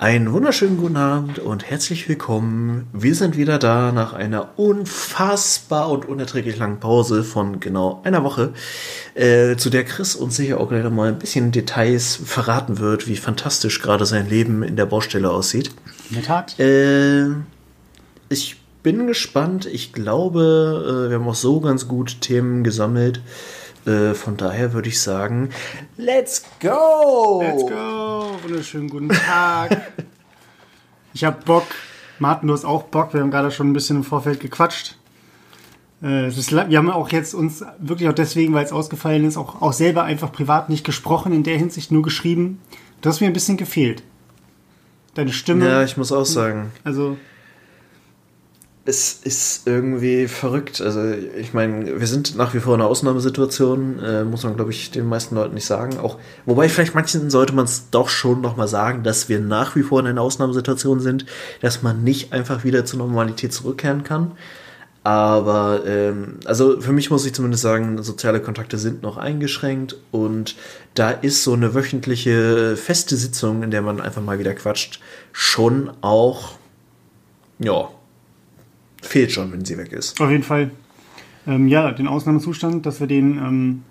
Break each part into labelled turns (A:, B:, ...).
A: Einen wunderschönen guten Abend und herzlich willkommen. Wir sind wieder da nach einer unfassbar und unerträglich langen Pause von genau einer Woche, äh, zu der Chris uns sicher auch gleich mal ein bisschen Details verraten wird, wie fantastisch gerade sein Leben in der Baustelle aussieht.
B: In der Tat.
A: Äh, ich bin gespannt. Ich glaube, äh, wir haben auch so ganz gut Themen gesammelt. Äh, von daher würde ich sagen, let's go!
B: Let's go! Wunderschönen guten Tag. ich habe Bock. Martin, du hast auch Bock. Wir haben gerade schon ein bisschen im Vorfeld gequatscht. Äh, ist, wir haben auch jetzt uns wirklich auch deswegen, weil es ausgefallen ist, auch, auch selber einfach privat nicht gesprochen, in der Hinsicht nur geschrieben. Du hast mir ein bisschen gefehlt. Deine Stimme.
A: Ja, ich muss auch sagen.
B: Also
A: es ist irgendwie verrückt. Also ich meine, wir sind nach wie vor in einer Ausnahmesituation, äh, muss man, glaube ich, den meisten Leuten nicht sagen. Auch, wobei vielleicht manchen sollte man es doch schon nochmal sagen, dass wir nach wie vor in einer Ausnahmesituation sind, dass man nicht einfach wieder zur Normalität zurückkehren kann. Aber ähm, also für mich muss ich zumindest sagen, soziale Kontakte sind noch eingeschränkt und da ist so eine wöchentliche feste Sitzung, in der man einfach mal wieder quatscht, schon auch ja fehlt schon, wenn sie weg ist.
B: Auf jeden Fall. Ähm, ja, den Ausnahmezustand, dass wir den ähm,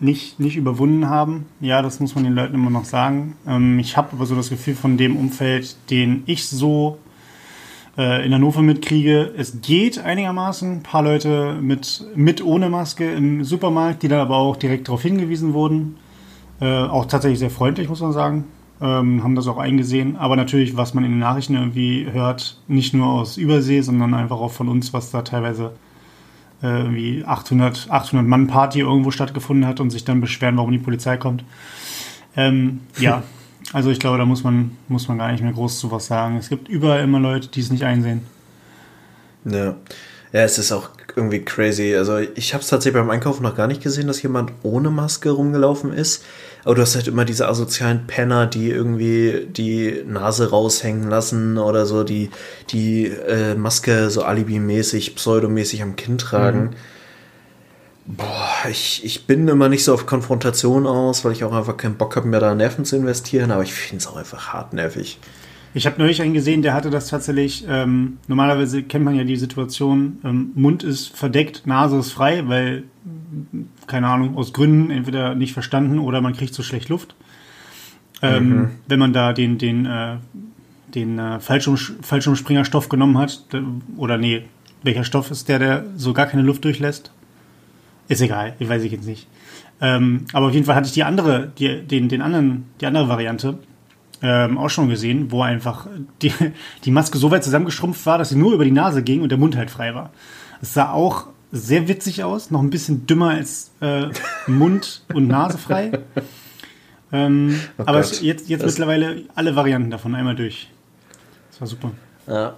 B: nicht, nicht überwunden haben. Ja, das muss man den Leuten immer noch sagen. Ähm, ich habe aber so das Gefühl von dem Umfeld, den ich so äh, in Hannover mitkriege, es geht einigermaßen. Ein paar Leute mit, mit ohne Maske im Supermarkt, die dann aber auch direkt darauf hingewiesen wurden. Äh, auch tatsächlich sehr freundlich, muss man sagen ähm, haben das auch eingesehen. Aber natürlich, was man in den Nachrichten irgendwie hört, nicht nur aus Übersee, sondern einfach auch von uns, was da teilweise äh, irgendwie 800, 800 Mann Party irgendwo stattgefunden hat und sich dann beschweren, warum die Polizei kommt. Ähm, ja, also ich glaube, da muss man, muss man gar nicht mehr groß zu was sagen. Es gibt überall immer Leute, die es nicht einsehen.
A: Ja. Ja, es ist auch irgendwie crazy. Also ich habe es tatsächlich beim Einkaufen noch gar nicht gesehen, dass jemand ohne Maske rumgelaufen ist. Aber du hast halt immer diese asozialen Penner, die irgendwie die Nase raushängen lassen oder so, die die äh, Maske so alibimäßig, pseudomäßig am Kinn tragen. Mhm. Boah, ich, ich bin immer nicht so auf Konfrontation aus, weil ich auch einfach keinen Bock habe, mir da Nerven zu investieren, aber ich finde es auch einfach hartnäffig.
B: Ich habe neulich einen gesehen, der hatte das tatsächlich, ähm, normalerweise kennt man ja die Situation, ähm, Mund ist verdeckt, Nase ist frei, weil, keine Ahnung, aus Gründen entweder nicht verstanden oder man kriegt so schlecht Luft. Ähm, mhm. Wenn man da den, den, äh, den äh, Fallschirm, Fallschirmspringerstoff genommen hat, oder nee, welcher Stoff ist der, der so gar keine Luft durchlässt? Ist egal, ich weiß ich jetzt nicht. Ähm, aber auf jeden Fall hatte ich die andere, die, den, den anderen, die andere Variante ähm, auch schon gesehen, wo einfach die, die Maske so weit zusammengeschrumpft war, dass sie nur über die Nase ging und der Mund halt frei war. Es sah auch sehr witzig aus, noch ein bisschen dümmer als äh, Mund und Nase frei. Ähm, oh aber es, jetzt, jetzt mittlerweile alle Varianten davon einmal durch. Das war super.
A: Ja,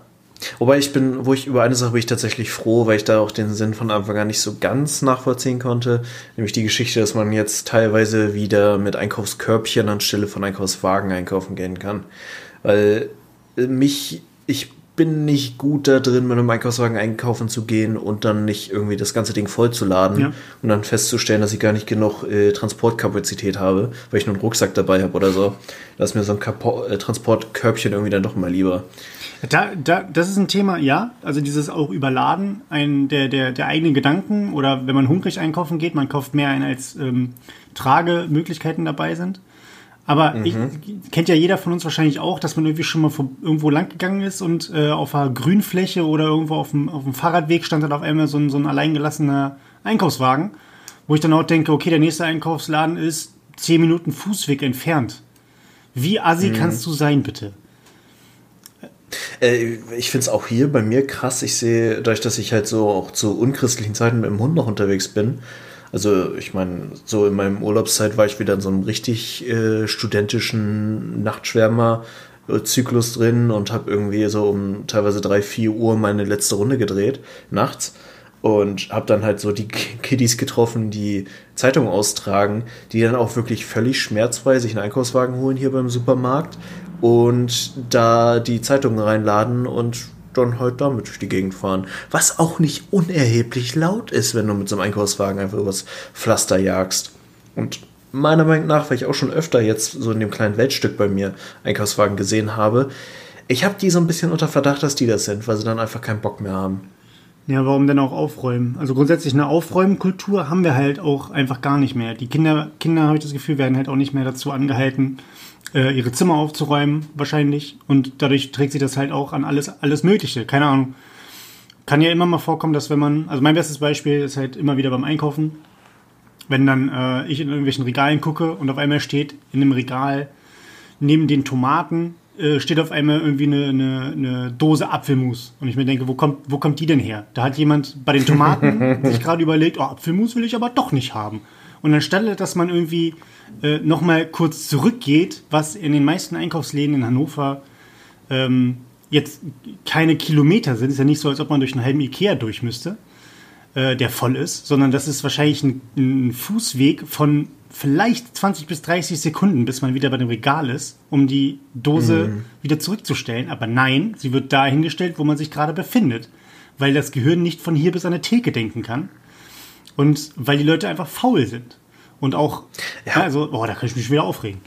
A: Wobei ich bin, wo ich über eine Sache bin ich tatsächlich froh, weil ich da auch den Sinn von Anfang an nicht so ganz nachvollziehen konnte. Nämlich die Geschichte, dass man jetzt teilweise wieder mit Einkaufskörbchen anstelle von Einkaufswagen einkaufen gehen kann. Weil mich, ich bin nicht gut da drin, mit einem Einkaufswagen einkaufen zu gehen und dann nicht irgendwie das ganze Ding vollzuladen ja. und dann festzustellen, dass ich gar nicht genug äh, Transportkapazität habe, weil ich nur einen Rucksack dabei habe oder so. Da ist mir so ein Kapo äh, Transportkörbchen irgendwie dann doch mal lieber.
B: Da, da, das ist ein Thema, ja. Also dieses auch Überladen ein, der, der, der eigenen Gedanken oder wenn man hungrig einkaufen geht, man kauft mehr ein, als ähm, Tragemöglichkeiten dabei sind. Aber mhm. ich, kennt ja jeder von uns wahrscheinlich auch, dass man irgendwie schon mal vor, irgendwo lang gegangen ist und äh, auf einer Grünfläche oder irgendwo auf dem, auf dem Fahrradweg stand dann auf einmal so ein, so ein alleingelassener Einkaufswagen, wo ich dann auch denke, okay, der nächste Einkaufsladen ist zehn Minuten Fußweg entfernt. Wie assi mhm. kannst du sein, bitte?
A: Äh, ich finde es auch hier bei mir krass. Ich sehe, dadurch, dass ich halt so auch zu unchristlichen Zeiten mit dem Hund noch unterwegs bin, also ich meine, so in meinem Urlaubszeit war ich wieder in so einem richtig äh, studentischen Nachtschwärmer-Zyklus drin und habe irgendwie so um teilweise drei, vier Uhr meine letzte Runde gedreht, nachts. Und habe dann halt so die Kiddies getroffen, die Zeitungen austragen, die dann auch wirklich völlig schmerzfrei sich einen Einkaufswagen holen hier beim Supermarkt und da die Zeitungen reinladen und dann halt damit durch die Gegend fahren. Was auch nicht unerheblich laut ist, wenn du mit so einem Einkaufswagen einfach übers Pflaster jagst. Und meiner Meinung nach, weil ich auch schon öfter jetzt so in dem kleinen Weltstück bei mir Einkaufswagen gesehen habe, ich habe die so ein bisschen unter Verdacht, dass die das sind, weil sie dann einfach keinen Bock mehr haben.
B: Ja, warum denn auch aufräumen? Also grundsätzlich eine Aufräumkultur haben wir halt auch einfach gar nicht mehr. Die Kinder, Kinder habe ich das Gefühl, werden halt auch nicht mehr dazu angehalten, äh, ihre Zimmer aufzuräumen, wahrscheinlich. Und dadurch trägt sich das halt auch an alles, alles Mögliche. Keine Ahnung. Kann ja immer mal vorkommen, dass wenn man, also mein bestes Beispiel ist halt immer wieder beim Einkaufen, wenn dann äh, ich in irgendwelchen Regalen gucke und auf einmal steht in einem Regal neben den Tomaten äh, steht auf einmal irgendwie eine, eine, eine, Dose Apfelmus. Und ich mir denke, wo kommt, wo kommt die denn her? Da hat jemand bei den Tomaten sich gerade überlegt, oh, Apfelmus will ich aber doch nicht haben. Und anstelle, dass man irgendwie äh, nochmal kurz zurückgeht, was in den meisten Einkaufsläden in Hannover ähm, jetzt keine Kilometer sind, ist ja nicht so, als ob man durch einen halben Ikea durch müsste, äh, der voll ist, sondern das ist wahrscheinlich ein, ein Fußweg von vielleicht 20 bis 30 Sekunden, bis man wieder bei dem Regal ist, um die Dose mhm. wieder zurückzustellen. Aber nein, sie wird da hingestellt, wo man sich gerade befindet. Weil das Gehirn nicht von hier bis an eine Theke denken kann. Und weil die Leute einfach faul sind. Und auch, ja. also, oh, da kann ich mich wieder aufregen.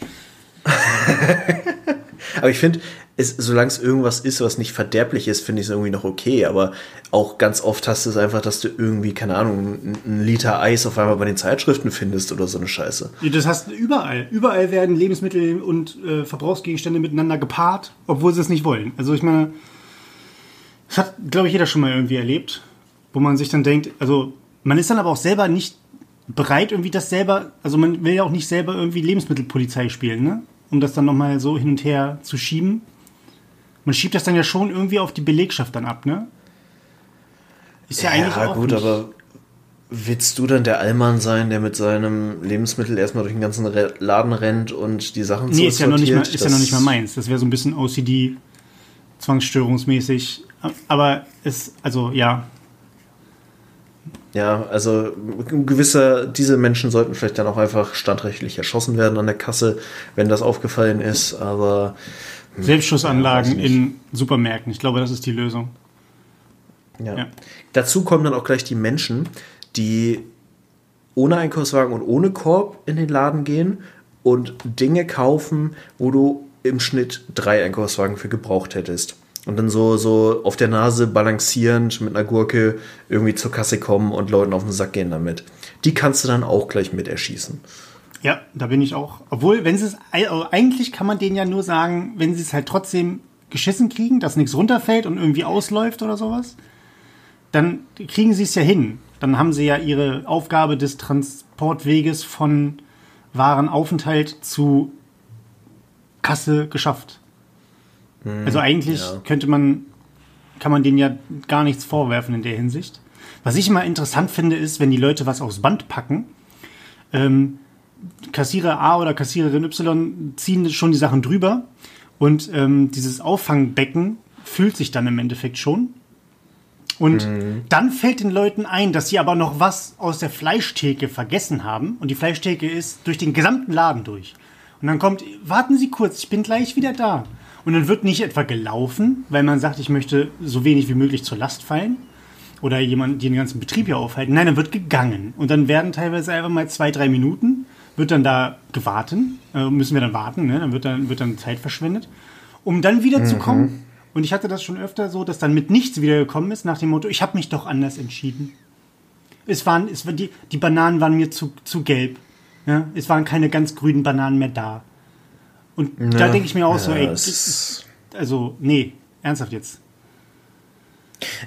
A: Aber ich finde, solange es irgendwas ist, was nicht verderblich ist, finde ich es irgendwie noch okay. Aber auch ganz oft hast du es einfach, dass du irgendwie, keine Ahnung, einen Liter Eis auf einmal bei den Zeitschriften findest oder so eine Scheiße.
B: Das hast du überall. Überall werden Lebensmittel und äh, Verbrauchsgegenstände miteinander gepaart, obwohl sie es nicht wollen. Also ich meine, das hat, glaube ich, jeder schon mal irgendwie erlebt, wo man sich dann denkt, also man ist dann aber auch selber nicht bereit, irgendwie das selber, also man will ja auch nicht selber irgendwie Lebensmittelpolizei spielen, ne? Um das dann nochmal so hin und her zu schieben. Man schiebt das dann ja schon irgendwie auf die Belegschaft dann ab, ne?
A: Ist ja, ja eigentlich auch gut, nicht. aber willst du dann der Allmann sein, der mit seinem Lebensmittel erstmal durch den ganzen Laden rennt und die Sachen
B: Nee, ist ja noch nicht mal, ist ja noch nicht mal meins. Das wäre so ein bisschen OCD, zwangsstörungsmäßig. Aber es, also ja.
A: Ja, also gewisser, diese Menschen sollten vielleicht dann auch einfach standrechtlich erschossen werden an der Kasse, wenn das aufgefallen ist, aber.
B: Selbstschussanlagen ja, in Supermärkten. Ich glaube, das ist die Lösung.
A: Ja. ja. Dazu kommen dann auch gleich die Menschen, die ohne Einkaufswagen und ohne Korb in den Laden gehen und Dinge kaufen, wo du im Schnitt drei Einkaufswagen für gebraucht hättest. Und dann so, so auf der Nase balancierend mit einer Gurke irgendwie zur Kasse kommen und Leuten auf den Sack gehen damit. Die kannst du dann auch gleich mit erschießen.
B: Ja, da bin ich auch. Obwohl, wenn sie es, also eigentlich kann man denen ja nur sagen, wenn sie es halt trotzdem geschissen kriegen, dass nichts runterfällt und irgendwie ausläuft oder sowas, dann kriegen sie es ja hin. Dann haben sie ja ihre Aufgabe des Transportweges von Warenaufenthalt zu Kasse geschafft. Hm, also eigentlich ja. könnte man, kann man denen ja gar nichts vorwerfen in der Hinsicht. Was ich immer interessant finde, ist, wenn die Leute was aufs Band packen, ähm, Kassierer A oder Kassiererin Y ziehen schon die Sachen drüber und ähm, dieses Auffangbecken füllt sich dann im Endeffekt schon. Und mhm. dann fällt den Leuten ein, dass sie aber noch was aus der Fleischtheke vergessen haben. Und die Fleischtheke ist durch den gesamten Laden durch. Und dann kommt, warten Sie kurz, ich bin gleich wieder da. Und dann wird nicht etwa gelaufen, weil man sagt, ich möchte so wenig wie möglich zur Last fallen. Oder jemand, die den ganzen Betrieb hier aufhalten. Nein, dann wird gegangen. Und dann werden teilweise einfach mal zwei, drei Minuten wird dann da gewartet, äh, müssen wir dann warten, ne? dann, wird dann wird dann Zeit verschwendet, um dann wieder mhm. zu kommen. Und ich hatte das schon öfter so, dass dann mit nichts wiedergekommen ist, nach dem Motto, ich habe mich doch anders entschieden. Es waren, es war die, die Bananen waren mir zu, zu gelb. Ja? Es waren keine ganz grünen Bananen mehr da. Und ja, da denke ich mir auch so, ey, also, nee, ernsthaft jetzt.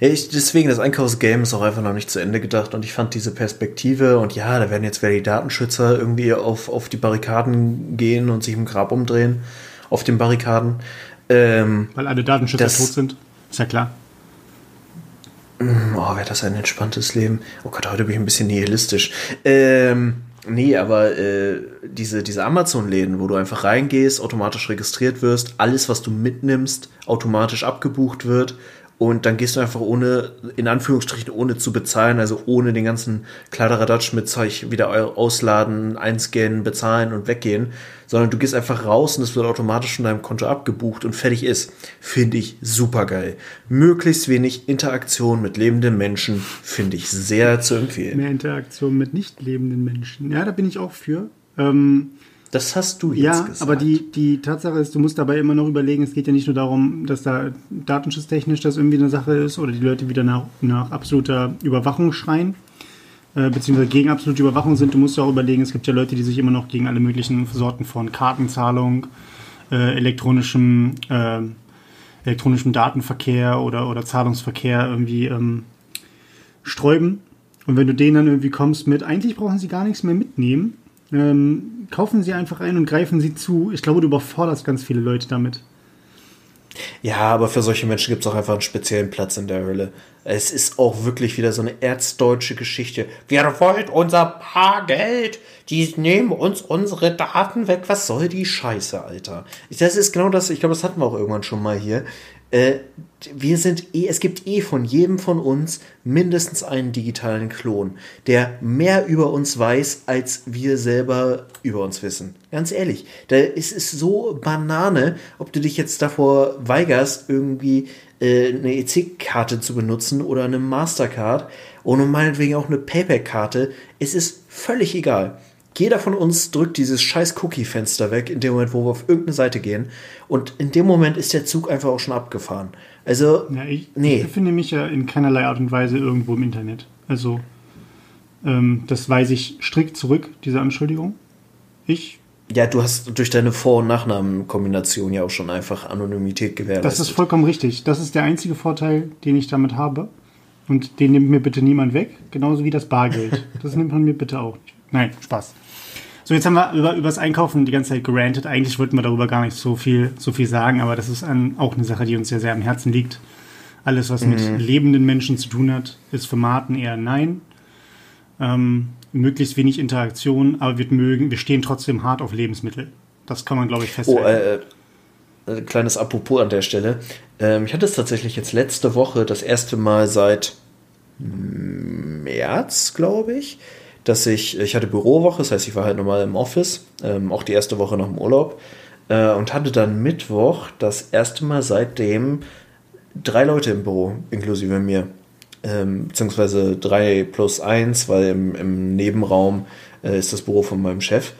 A: Ich, deswegen, das Einkaufsgame ist auch einfach noch nicht zu Ende gedacht und ich fand diese Perspektive und ja, da werden jetzt wieder die Datenschützer irgendwie auf, auf die Barrikaden gehen und sich im Grab umdrehen auf den Barrikaden.
B: Ähm, Weil alle Datenschützer das, tot sind, ist ja klar.
A: Oh, wäre das ein entspanntes Leben. Oh Gott, heute bin ich ein bisschen nihilistisch. Ähm, nee, aber äh, diese, diese Amazon-Läden, wo du einfach reingehst, automatisch registriert wirst, alles, was du mitnimmst, automatisch abgebucht wird und dann gehst du einfach ohne, in Anführungsstrichen, ohne zu bezahlen, also ohne den ganzen Kladderadatsch mit Zeug wieder ausladen, einscannen, bezahlen und weggehen, sondern du gehst einfach raus und es wird automatisch von deinem Konto abgebucht und fertig ist. Finde ich super geil. Möglichst wenig Interaktion mit lebenden Menschen finde ich sehr zu empfehlen.
B: Mehr Interaktion mit nicht lebenden Menschen. Ja, da bin ich auch für. Ähm,
A: das hast du jetzt
B: ja,
A: gesagt.
B: aber die, die Tatsache ist, du musst dabei immer noch überlegen, es geht ja nicht nur darum, dass da datenschutztechnisch das irgendwie eine Sache ist oder die Leute wieder nach, nach absoluter Überwachung schreien, äh, beziehungsweise gegen absolute Überwachung sind. Du musst ja auch überlegen, es gibt ja Leute, die sich immer noch gegen alle möglichen Sorten von Kartenzahlung, äh, elektronischem, äh, elektronischem Datenverkehr oder, oder Zahlungsverkehr irgendwie ähm, sträuben. Und wenn du denen dann irgendwie kommst mit, eigentlich brauchen sie gar nichts mehr mitnehmen, ähm, kaufen sie einfach ein und greifen sie zu. Ich glaube, du überforderst ganz viele Leute damit.
A: Ja, aber für solche Menschen gibt es auch einfach einen speziellen Platz in der Hölle. Es ist auch wirklich wieder so eine erzdeutsche Geschichte. Wir wollen unser Paargeld. Die nehmen uns unsere Daten weg. Was soll die Scheiße, Alter? Das ist genau das, ich glaube, das hatten wir auch irgendwann schon mal hier. Äh, wir sind eh, es gibt eh von jedem von uns mindestens einen digitalen Klon, der mehr über uns weiß, als wir selber über uns wissen. Ganz ehrlich, da ist es so Banane, ob du dich jetzt davor weigerst, irgendwie äh, eine EC-Karte zu benutzen oder eine Mastercard oder meinetwegen auch eine Payback-Karte. Es ist völlig egal. Jeder von uns drückt dieses scheiß Cookie-Fenster weg, in dem Moment, wo wir auf irgendeine Seite gehen. Und in dem Moment ist der Zug einfach auch schon abgefahren. Also,
B: ja, ich, nee. ich befinde mich ja in keinerlei Art und Weise irgendwo im Internet. Also, ähm, das weise ich strikt zurück, diese Anschuldigung. Ich.
A: Ja, du hast durch deine Vor- und Nachnamenkombination ja auch schon einfach Anonymität gewährleistet.
B: Das ist vollkommen richtig. Das ist der einzige Vorteil, den ich damit habe. Und den nimmt mir bitte niemand weg. Genauso wie das Bargeld. Das nimmt man mir bitte auch nicht. Nein, Spaß. So, jetzt haben wir über, über das Einkaufen die ganze Zeit gerantet. Eigentlich wollten wir darüber gar nicht so viel, so viel sagen, aber das ist ein, auch eine Sache, die uns sehr, sehr am Herzen liegt. Alles, was mhm. mit lebenden Menschen zu tun hat, ist für Martin eher nein. Ähm, möglichst wenig Interaktion, aber wir mögen, wir stehen trotzdem hart auf Lebensmittel. Das kann man, glaube ich, festhalten.
A: Oh, äh, äh, kleines Apropos an der Stelle. Ähm, ich hatte es tatsächlich jetzt letzte Woche das erste Mal seit März, glaube ich, dass ich, ich hatte Bürowoche, das heißt, ich war halt normal im Office, ähm, auch die erste Woche noch im Urlaub äh, und hatte dann Mittwoch das erste Mal seitdem drei Leute im Büro, inklusive mir. Ähm, beziehungsweise drei plus eins, weil im, im Nebenraum äh, ist das Büro von meinem Chef.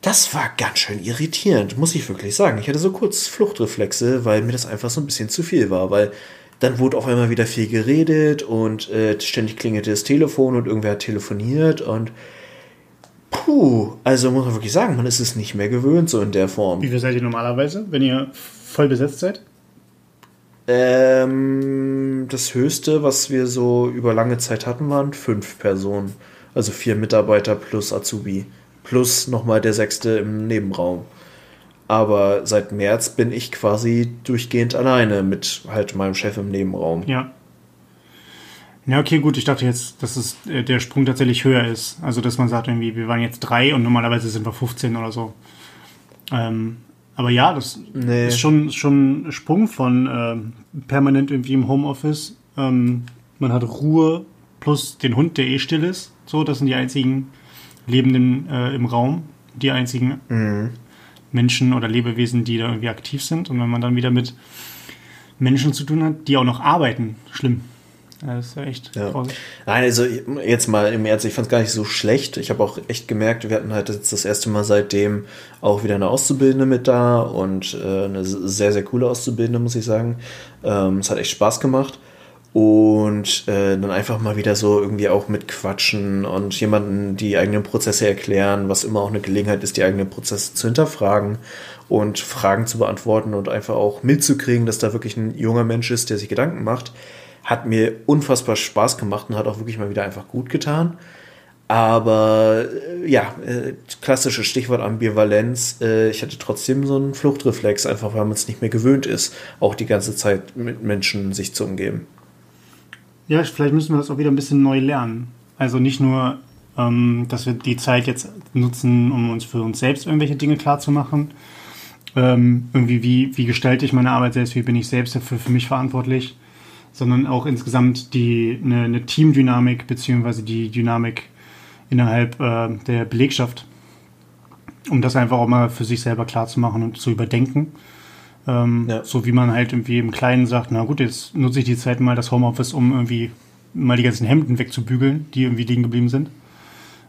A: Das war ganz schön irritierend, muss ich wirklich sagen. Ich hatte so kurz Fluchtreflexe, weil mir das einfach so ein bisschen zu viel war, weil dann wurde auf einmal wieder viel geredet und äh, ständig klingelte das Telefon und irgendwer hat telefoniert und puh, also muss man wirklich sagen, man ist es nicht mehr gewöhnt so in der Form.
B: Wie viel seid ihr normalerweise, wenn ihr voll besetzt seid?
A: Ähm, das höchste, was wir so über lange Zeit hatten, waren fünf Personen. Also vier Mitarbeiter plus Azubi. Plus nochmal der sechste im Nebenraum. Aber seit März bin ich quasi durchgehend alleine mit halt meinem Chef im Nebenraum.
B: Ja. Ja, okay, gut. Ich dachte jetzt, dass es, äh, der Sprung tatsächlich höher ist. Also, dass man sagt, irgendwie, wir waren jetzt drei und normalerweise sind wir 15 oder so. Ähm, aber ja, das nee. ist schon, schon ein Sprung von äh, permanent irgendwie im Homeoffice. Ähm, man hat Ruhe plus den Hund, der eh still ist. So, das sind die einzigen Lebenden äh, im Raum. Die einzigen mhm. Menschen oder Lebewesen, die da irgendwie aktiv sind. Und wenn man dann wieder mit Menschen zu tun hat, die auch noch arbeiten, schlimm. Das ist ja echt
A: ja. Nein, also jetzt mal im Ernst, ich fand es gar nicht so schlecht. Ich habe auch echt gemerkt, wir hatten halt jetzt das erste Mal seitdem auch wieder eine Auszubildende mit da und äh, eine sehr, sehr coole Auszubildende, muss ich sagen. Ähm, es hat echt Spaß gemacht und äh, dann einfach mal wieder so irgendwie auch mit quatschen und jemanden die eigenen Prozesse erklären, was immer auch eine Gelegenheit ist, die eigenen Prozesse zu hinterfragen und Fragen zu beantworten und einfach auch mitzukriegen, dass da wirklich ein junger Mensch ist, der sich Gedanken macht, hat mir unfassbar Spaß gemacht und hat auch wirklich mal wieder einfach gut getan. Aber äh, ja, äh, klassisches Stichwort Ambivalenz. Äh, ich hatte trotzdem so einen Fluchtreflex, einfach weil man es nicht mehr gewöhnt ist, auch die ganze Zeit mit Menschen sich zu umgeben.
B: Ja, vielleicht müssen wir das auch wieder ein bisschen neu lernen. Also nicht nur, ähm, dass wir die Zeit jetzt nutzen, um uns für uns selbst irgendwelche Dinge klarzumachen. Ähm, irgendwie, wie, wie gestalte ich meine Arbeit selbst, wie bin ich selbst dafür für mich verantwortlich, sondern auch insgesamt die, eine, eine Teamdynamik beziehungsweise die Dynamik innerhalb äh, der Belegschaft, um das einfach auch mal für sich selber klarzumachen und zu überdenken ähm, ja. So wie man halt irgendwie im Kleinen sagt, na gut, jetzt nutze ich die Zeit mal das Homeoffice, um irgendwie mal die ganzen Hemden wegzubügeln, die irgendwie liegen geblieben sind.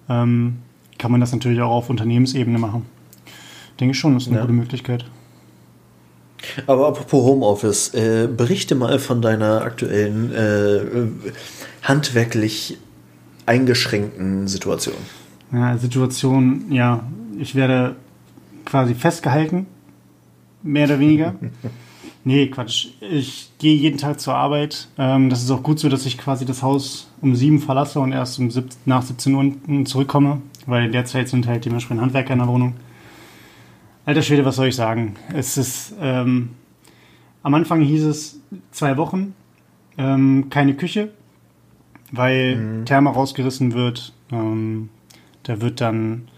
B: Ähm, kann man das natürlich auch auf Unternehmensebene machen. Denke ich schon, das ist eine ja. gute Möglichkeit.
A: Aber apropos Homeoffice, äh, berichte mal von deiner aktuellen äh, handwerklich eingeschränkten Situation.
B: Ja, Situation, ja, ich werde quasi festgehalten, mehr oder weniger. nee, Quatsch. Ich gehe jeden Tag zur Arbeit. Ähm, das ist auch gut so, dass ich quasi das Haus um sieben verlasse und erst um sieb nach 17 Uhr zurückkomme, weil in der Zeit sind halt dementsprechend Handwerker in der Wohnung. Alter Schwede, was soll ich sagen? Es ist, ähm, am Anfang hieß es zwei Wochen, ähm, keine Küche, weil mhm. Therme rausgerissen wird. Ähm, da wird dann,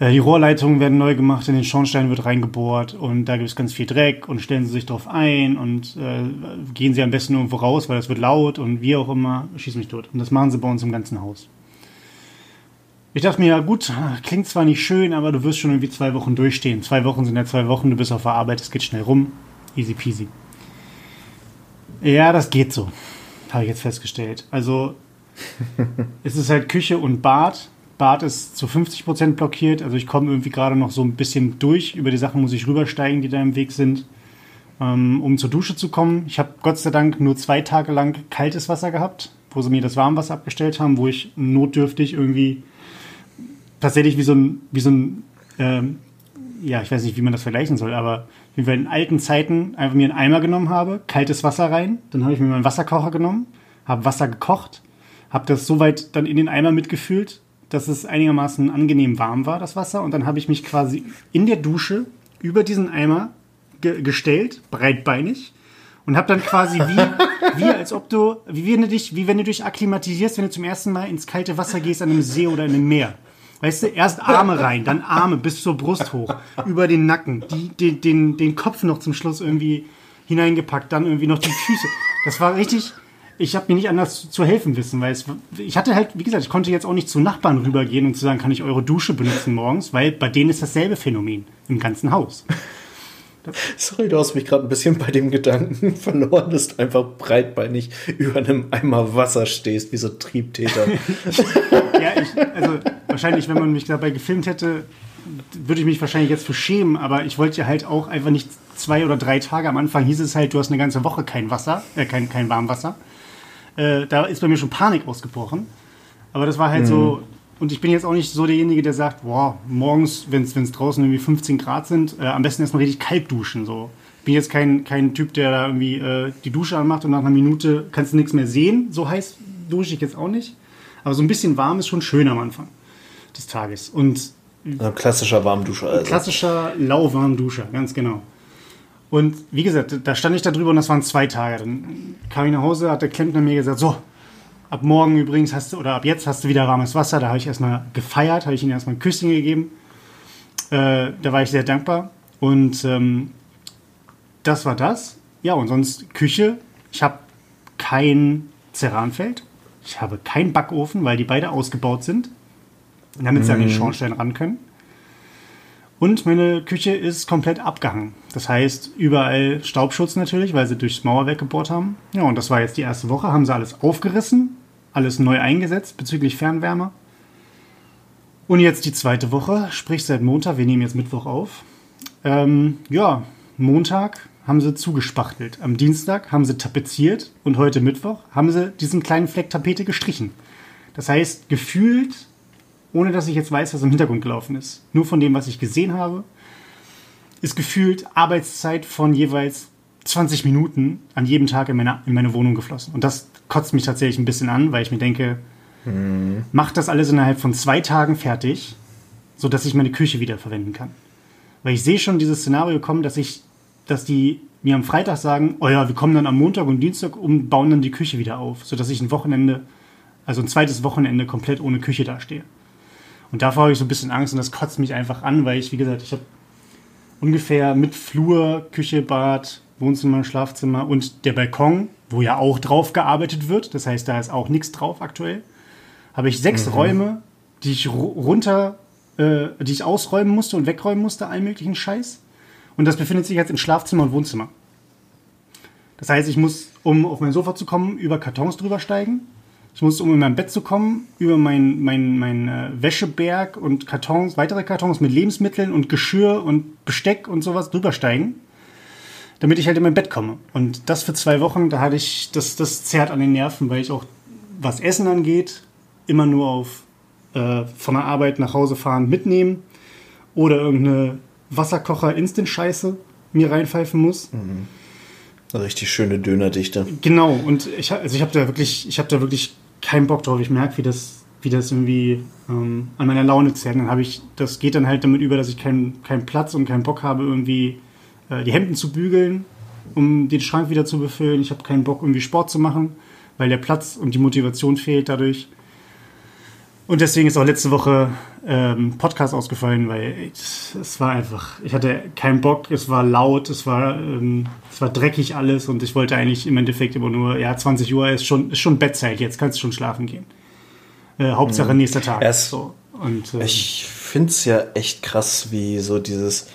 B: die Rohrleitungen werden neu gemacht, in den Schornstein wird reingebohrt und da gibt es ganz viel Dreck und stellen sie sich drauf ein und äh, gehen sie am besten irgendwo raus, weil es wird laut und wie auch immer, schieß mich tot. Und das machen sie bei uns im ganzen Haus. Ich dachte mir, ja gut, klingt zwar nicht schön, aber du wirst schon irgendwie zwei Wochen durchstehen. Zwei Wochen sind ja zwei Wochen, du bist auf der Arbeit, es geht schnell rum. Easy peasy. Ja, das geht so, habe ich jetzt festgestellt. Also es ist halt Küche und Bad. Bad ist zu 50% blockiert, also ich komme irgendwie gerade noch so ein bisschen durch. Über die Sachen muss ich rübersteigen, die da im Weg sind, ähm, um zur Dusche zu kommen. Ich habe Gott sei Dank nur zwei Tage lang kaltes Wasser gehabt, wo sie mir das Warmwasser abgestellt haben, wo ich notdürftig irgendwie tatsächlich wie so ein, wie so ein ähm, ja, ich weiß nicht, wie man das vergleichen soll, aber wie wir in alten Zeiten einfach mir einen Eimer genommen habe, kaltes Wasser rein, dann habe ich mir meinen Wasserkocher genommen, habe Wasser gekocht, habe das so weit dann in den Eimer mitgefühlt, dass es einigermaßen angenehm warm war, das Wasser, und dann habe ich mich quasi in der Dusche über diesen Eimer ge gestellt, breitbeinig, und habe dann quasi wie, wie als ob du, wie wenn du dich, wie wenn du dich akklimatisierst, wenn du zum ersten Mal ins kalte Wasser gehst an einem See oder in einem Meer. Weißt du, erst Arme rein, dann Arme bis zur Brust hoch, über den Nacken, die, die, den, den Kopf noch zum Schluss irgendwie hineingepackt, dann irgendwie noch die Füße. Das war richtig, ich habe mir nicht anders zu helfen wissen, weil es, ich hatte halt, wie gesagt, ich konnte jetzt auch nicht zu Nachbarn rübergehen und zu sagen, kann ich eure Dusche benutzen morgens, weil bei denen ist dasselbe Phänomen im ganzen Haus.
A: Sorry, du hast mich gerade ein bisschen bei dem Gedanken verloren, dass du einfach breitbeinig über einem Eimer Wasser stehst, wie so Triebtäter.
B: ja, ich, also wahrscheinlich, wenn man mich dabei gefilmt hätte, würde ich mich wahrscheinlich jetzt für schämen, aber ich wollte ja halt auch einfach nicht zwei oder drei Tage. Am Anfang hieß es halt, du hast eine ganze Woche kein Wasser, äh, kein, kein Warmwasser. Äh, da ist bei mir schon Panik ausgebrochen. Aber das war halt mhm. so, und ich bin jetzt auch nicht so derjenige, der sagt, boah, morgens, wenn es draußen irgendwie 15 Grad sind, äh, am besten erstmal richtig kalt duschen. So. Ich bin jetzt kein, kein Typ, der da irgendwie äh, die Dusche anmacht und nach einer Minute kannst du nichts mehr sehen. So heiß dusche ich jetzt auch nicht. Aber so ein bisschen warm ist schon schön am Anfang des Tages. Und
A: also klassischer Warmduscher.
B: Also. Klassischer lauwarmduscher, ganz genau. Und wie gesagt, da stand ich da drüber und das waren zwei Tage. Dann kam ich nach Hause, hat der Klempner mir gesagt, so, Ab morgen übrigens hast du, oder ab jetzt hast du wieder warmes Wasser. Da habe ich erstmal gefeiert, habe ich ihm erstmal ein Küsschen gegeben. Äh, da war ich sehr dankbar. Und ähm, das war das. Ja, und sonst Küche. Ich habe kein Ceranfeld. Ich habe keinen Backofen, weil die beide ausgebaut sind, damit sie an den mhm. Schornstein ran können. Und meine Küche ist komplett abgehangen. Das heißt, überall Staubschutz natürlich, weil sie durchs Mauerwerk gebohrt haben. Ja, und das war jetzt die erste Woche. Haben sie alles aufgerissen, alles neu eingesetzt bezüglich Fernwärme. Und jetzt die zweite Woche, sprich seit Montag, wir nehmen jetzt Mittwoch auf. Ähm, ja, Montag haben sie zugespachtelt. Am Dienstag haben sie tapeziert und heute Mittwoch haben sie diesen kleinen Fleck Tapete gestrichen. Das heißt, gefühlt, ohne dass ich jetzt weiß, was im Hintergrund gelaufen ist, nur von dem, was ich gesehen habe, ist gefühlt Arbeitszeit von jeweils 20 Minuten an jedem Tag in meine, in meine Wohnung geflossen. Und das kotzt mich tatsächlich ein bisschen an, weil ich mir denke, mhm. macht das alles innerhalb von zwei Tagen fertig, sodass ich meine Küche wieder verwenden kann. Weil ich sehe schon dieses Szenario kommen, dass ich, dass die mir am Freitag sagen, oh ja, wir kommen dann am Montag und Dienstag und bauen dann die Küche wieder auf, sodass ich ein Wochenende, also ein zweites Wochenende komplett ohne Küche dastehe. Und davor habe ich so ein bisschen Angst und das kotzt mich einfach an, weil ich, wie gesagt, ich habe ungefähr mit Flur, Küche, Bad, Wohnzimmer, Schlafzimmer und der Balkon, wo ja auch drauf gearbeitet wird, das heißt, da ist auch nichts drauf aktuell, habe ich sechs mhm. Räume, die ich runter, äh, die ich ausräumen musste und wegräumen musste, allen möglichen Scheiß. Und das befindet sich jetzt in Schlafzimmer und Wohnzimmer. Das heißt, ich muss, um auf mein Sofa zu kommen, über Kartons drüber steigen. Ich musste, um in mein Bett zu kommen, über meinen mein, mein, äh, Wäscheberg und Kartons, weitere Kartons mit Lebensmitteln und Geschirr und Besteck und sowas drüber steigen, damit ich halt in mein Bett komme. Und das für zwei Wochen, da hatte ich, das, das zerrt an den Nerven, weil ich auch, was Essen angeht, immer nur auf äh, von der Arbeit nach Hause fahren mitnehmen oder irgendeine Wasserkocher-Instant-Scheiße mir reinpfeifen muss.
A: Mhm. Eine richtig schöne Dönerdichte.
B: Genau, und ich, also ich habe da wirklich, ich habe da wirklich keinen Bock drauf. Ich merke, wie das, wie das irgendwie ähm, an meiner Laune zerrt. Dann habe ich, das geht dann halt damit über, dass ich keinen keinen Platz und keinen Bock habe, irgendwie äh, die Hemden zu bügeln, um den Schrank wieder zu befüllen. Ich habe keinen Bock, irgendwie Sport zu machen, weil der Platz und die Motivation fehlt dadurch. Und deswegen ist auch letzte Woche ähm, Podcast ausgefallen, weil es, es, war einfach, ich hatte keinen Bock, es war laut, es war, ähm, es war dreckig alles und ich wollte eigentlich im Endeffekt immer nur, ja, 20 Uhr ist schon, ist schon Bettzeit, jetzt kannst du schon schlafen gehen. Äh, Hauptsache mhm. nächster Tag.
A: Erst, so. und, ähm, ich finde es ja echt krass, wie so dieses,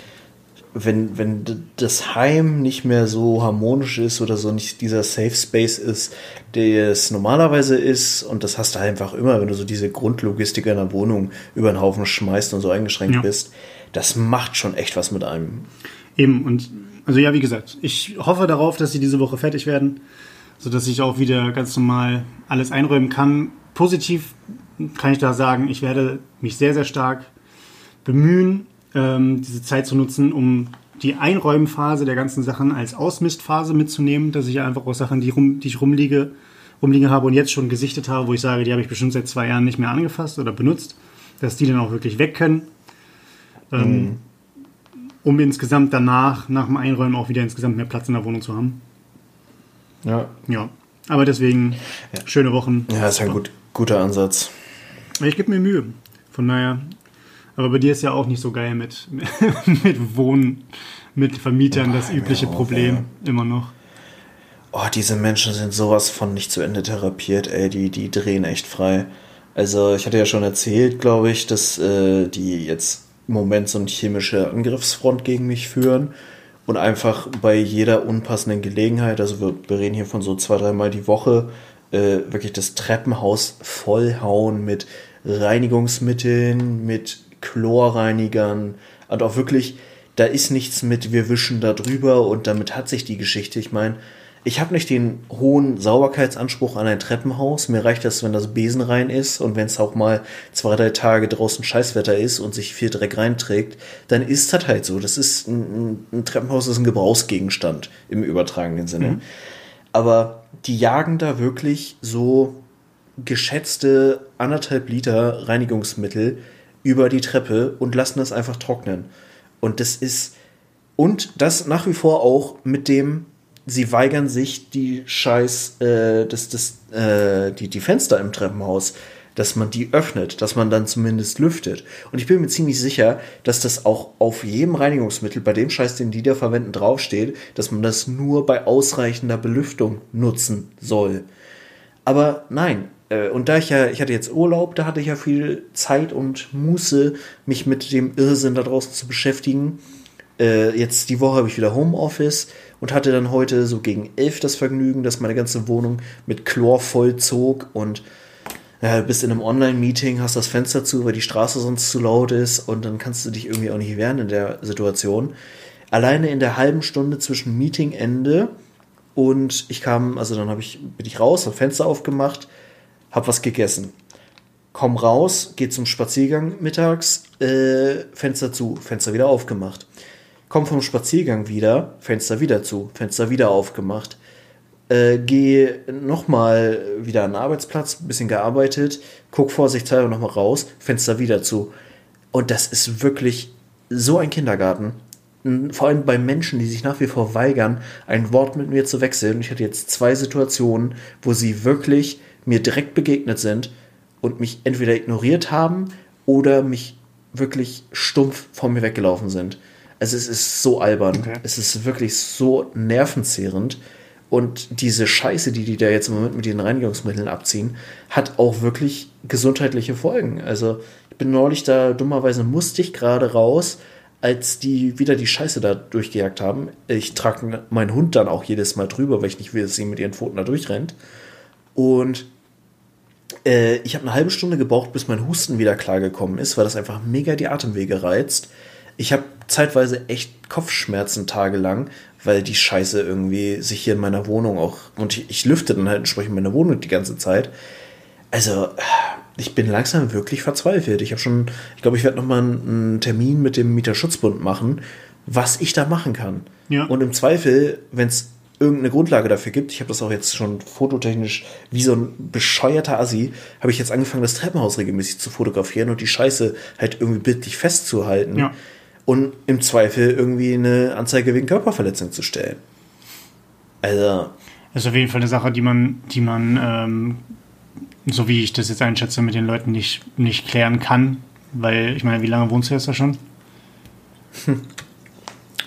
A: wenn, wenn das Heim nicht mehr so harmonisch ist oder so nicht dieser Safe Space ist, der es normalerweise ist, und das hast du einfach immer, wenn du so diese Grundlogistik in der Wohnung über den Haufen schmeißt und so eingeschränkt ja. bist, das macht schon echt was mit einem.
B: Eben, und also ja, wie gesagt, ich hoffe darauf, dass sie diese Woche fertig werden, sodass ich auch wieder ganz normal alles einräumen kann. Positiv kann ich da sagen, ich werde mich sehr, sehr stark bemühen, ähm, diese Zeit zu nutzen, um die Einräumphase der ganzen Sachen als Ausmistphase mitzunehmen, dass ich einfach auch Sachen, die, rum, die ich rumliege, rumliegen habe und jetzt schon gesichtet habe, wo ich sage, die habe ich bestimmt seit zwei Jahren nicht mehr angefasst oder benutzt, dass die dann auch wirklich weg können. Ähm, mhm. Um insgesamt danach, nach dem Einräumen, auch wieder insgesamt mehr Platz in der Wohnung zu haben. Ja. Ja. Aber deswegen, ja. schöne Wochen.
A: Ja, ist ein gut, guter Ansatz.
B: Ich gebe mir Mühe. Von daher aber bei dir ist ja auch nicht so geil mit, mit Wohnen, mit Vermietern, das übliche auch, Problem ja. immer noch.
A: Oh, diese Menschen sind sowas von nicht zu Ende therapiert, ey, die, die drehen echt frei. Also ich hatte ja schon erzählt, glaube ich, dass äh, die jetzt im Moment so eine chemische Angriffsfront gegen mich führen und einfach bei jeder unpassenden Gelegenheit, also wir, wir reden hier von so zwei, dreimal die Woche, äh, wirklich das Treppenhaus vollhauen mit Reinigungsmitteln, mit Chlorreinigern und auch wirklich, da ist nichts mit, wir wischen da drüber und damit hat sich die Geschichte. Ich meine, ich habe nicht den hohen Sauberkeitsanspruch an ein Treppenhaus. Mir reicht das, wenn das Besen rein ist und wenn es auch mal zwei, drei Tage draußen Scheißwetter ist und sich viel Dreck reinträgt, dann ist das halt so. Das ist ein, ein Treppenhaus ist ein Gebrauchsgegenstand im übertragenen Sinne. Mhm. Aber die jagen da wirklich so geschätzte anderthalb Liter Reinigungsmittel über die Treppe und lassen das einfach trocknen. Und das ist, und das nach wie vor auch mit dem, sie weigern sich, die Scheiß, äh, das, das, äh, die, die Fenster im Treppenhaus, dass man die öffnet, dass man dann zumindest lüftet. Und ich bin mir ziemlich sicher, dass das auch auf jedem Reinigungsmittel, bei dem Scheiß, den die da verwenden, draufsteht, dass man das nur bei ausreichender Belüftung nutzen soll. Aber nein, und da ich ja, ich hatte jetzt Urlaub, da hatte ich ja viel Zeit und Muße, mich mit dem Irrsinn da draußen zu beschäftigen. Äh, jetzt die Woche habe ich wieder Homeoffice und hatte dann heute so gegen elf das Vergnügen, dass meine ganze Wohnung mit Chlor vollzog und ja, bist in einem Online-Meeting, hast das Fenster zu, weil die Straße sonst zu laut ist und dann kannst du dich irgendwie auch nicht wehren in der Situation. Alleine in der halben Stunde zwischen Meetingende und ich kam, also dann habe ich, bin ich raus, habe Fenster aufgemacht, hab was gegessen. Komm raus, geh zum Spaziergang mittags, äh, Fenster zu, Fenster wieder aufgemacht. Komm vom Spaziergang wieder, Fenster wieder zu, Fenster wieder aufgemacht. Äh, geh nochmal wieder an den Arbeitsplatz, bisschen gearbeitet, guck vorsichtshalber nochmal raus, Fenster wieder zu. Und das ist wirklich so ein Kindergarten. Vor allem bei Menschen, die sich nach wie vor weigern, ein Wort mit mir zu wechseln. Ich hatte jetzt zwei Situationen, wo sie wirklich mir direkt begegnet sind und mich entweder ignoriert haben oder mich wirklich stumpf von mir weggelaufen sind. Also es ist so albern. Okay. Es ist wirklich so nervenzehrend. Und diese Scheiße, die die da jetzt im Moment mit den Reinigungsmitteln abziehen, hat auch wirklich gesundheitliche Folgen. Also ich bin neulich da dummerweise musste ich gerade raus, als die wieder die Scheiße da durchgejagt haben. Ich trage meinen Hund dann auch jedes Mal drüber, weil ich nicht will, dass sie mit ihren Pfoten da durchrennt. Und Äh, ich habe eine halbe Stunde gebraucht, bis mein Husten wieder klargekommen ist, weil das einfach mega die Atemwege reizt. Ich habe zeitweise echt Kopfschmerzen tagelang, weil die Scheiße irgendwie sich hier in meiner Wohnung auch. Und ich, ich lüfte dann halt entsprechend meine Wohnung die ganze Zeit. Also, ich bin langsam wirklich verzweifelt. Ich habe schon, ich glaube, ich werde nochmal einen Termin mit dem Mieterschutzbund machen, was ich da machen kann.
B: Ja.
A: Und im Zweifel, wenn es irgendeine Grundlage dafür gibt, ich habe das auch jetzt schon fototechnisch wie so ein bescheuerter Assi, habe ich jetzt angefangen, das Treppenhaus regelmäßig zu fotografieren und die Scheiße halt irgendwie bildlich festzuhalten.
B: Ja.
A: Und im Zweifel irgendwie eine Anzeige wegen Körperverletzung zu stellen. Also,
B: Das ist auf jeden Fall eine Sache, die man, die man, ähm, so wie ich das jetzt einschätze, mit den Leuten nicht, nicht klären kann. Weil, ich meine, wie lange wohnst du jetzt da schon?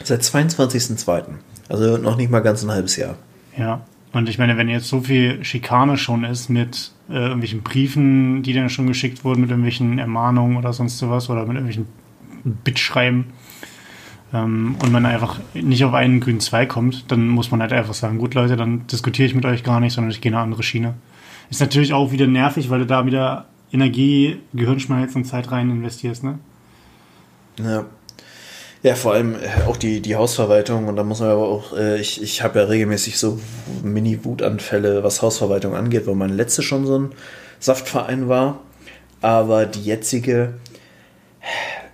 A: seit 22.02. Also noch nicht mal ganz ein halbes Jahr.
B: Ja. Und ich meine, wenn jetzt so viel Schikane schon ist mit äh, irgendwelchen Briefen, die dann schon geschickt wurden, mit irgendwelchen Ermahnungen oder sonst sowas oder mit irgendwelchen Bittschreiben ähm, und man einfach nicht auf einen grünen Zweig kommt, dann muss man halt einfach sagen, gut Leute, dann diskutiere ich mit euch gar nicht, sondern ich gehe eine andere Schiene. Ist natürlich auch wieder nervig, weil du da wieder Energie, Gehirnschmalz und Zeit rein investierst, ne?
A: Ja. Ja, vor allem äh, auch die, die Hausverwaltung und da muss man aber auch, äh, ich, ich habe ja regelmäßig so Mini-Wutanfälle, was Hausverwaltung angeht, weil mein letzte schon so ein Saftverein war. Aber die jetzige,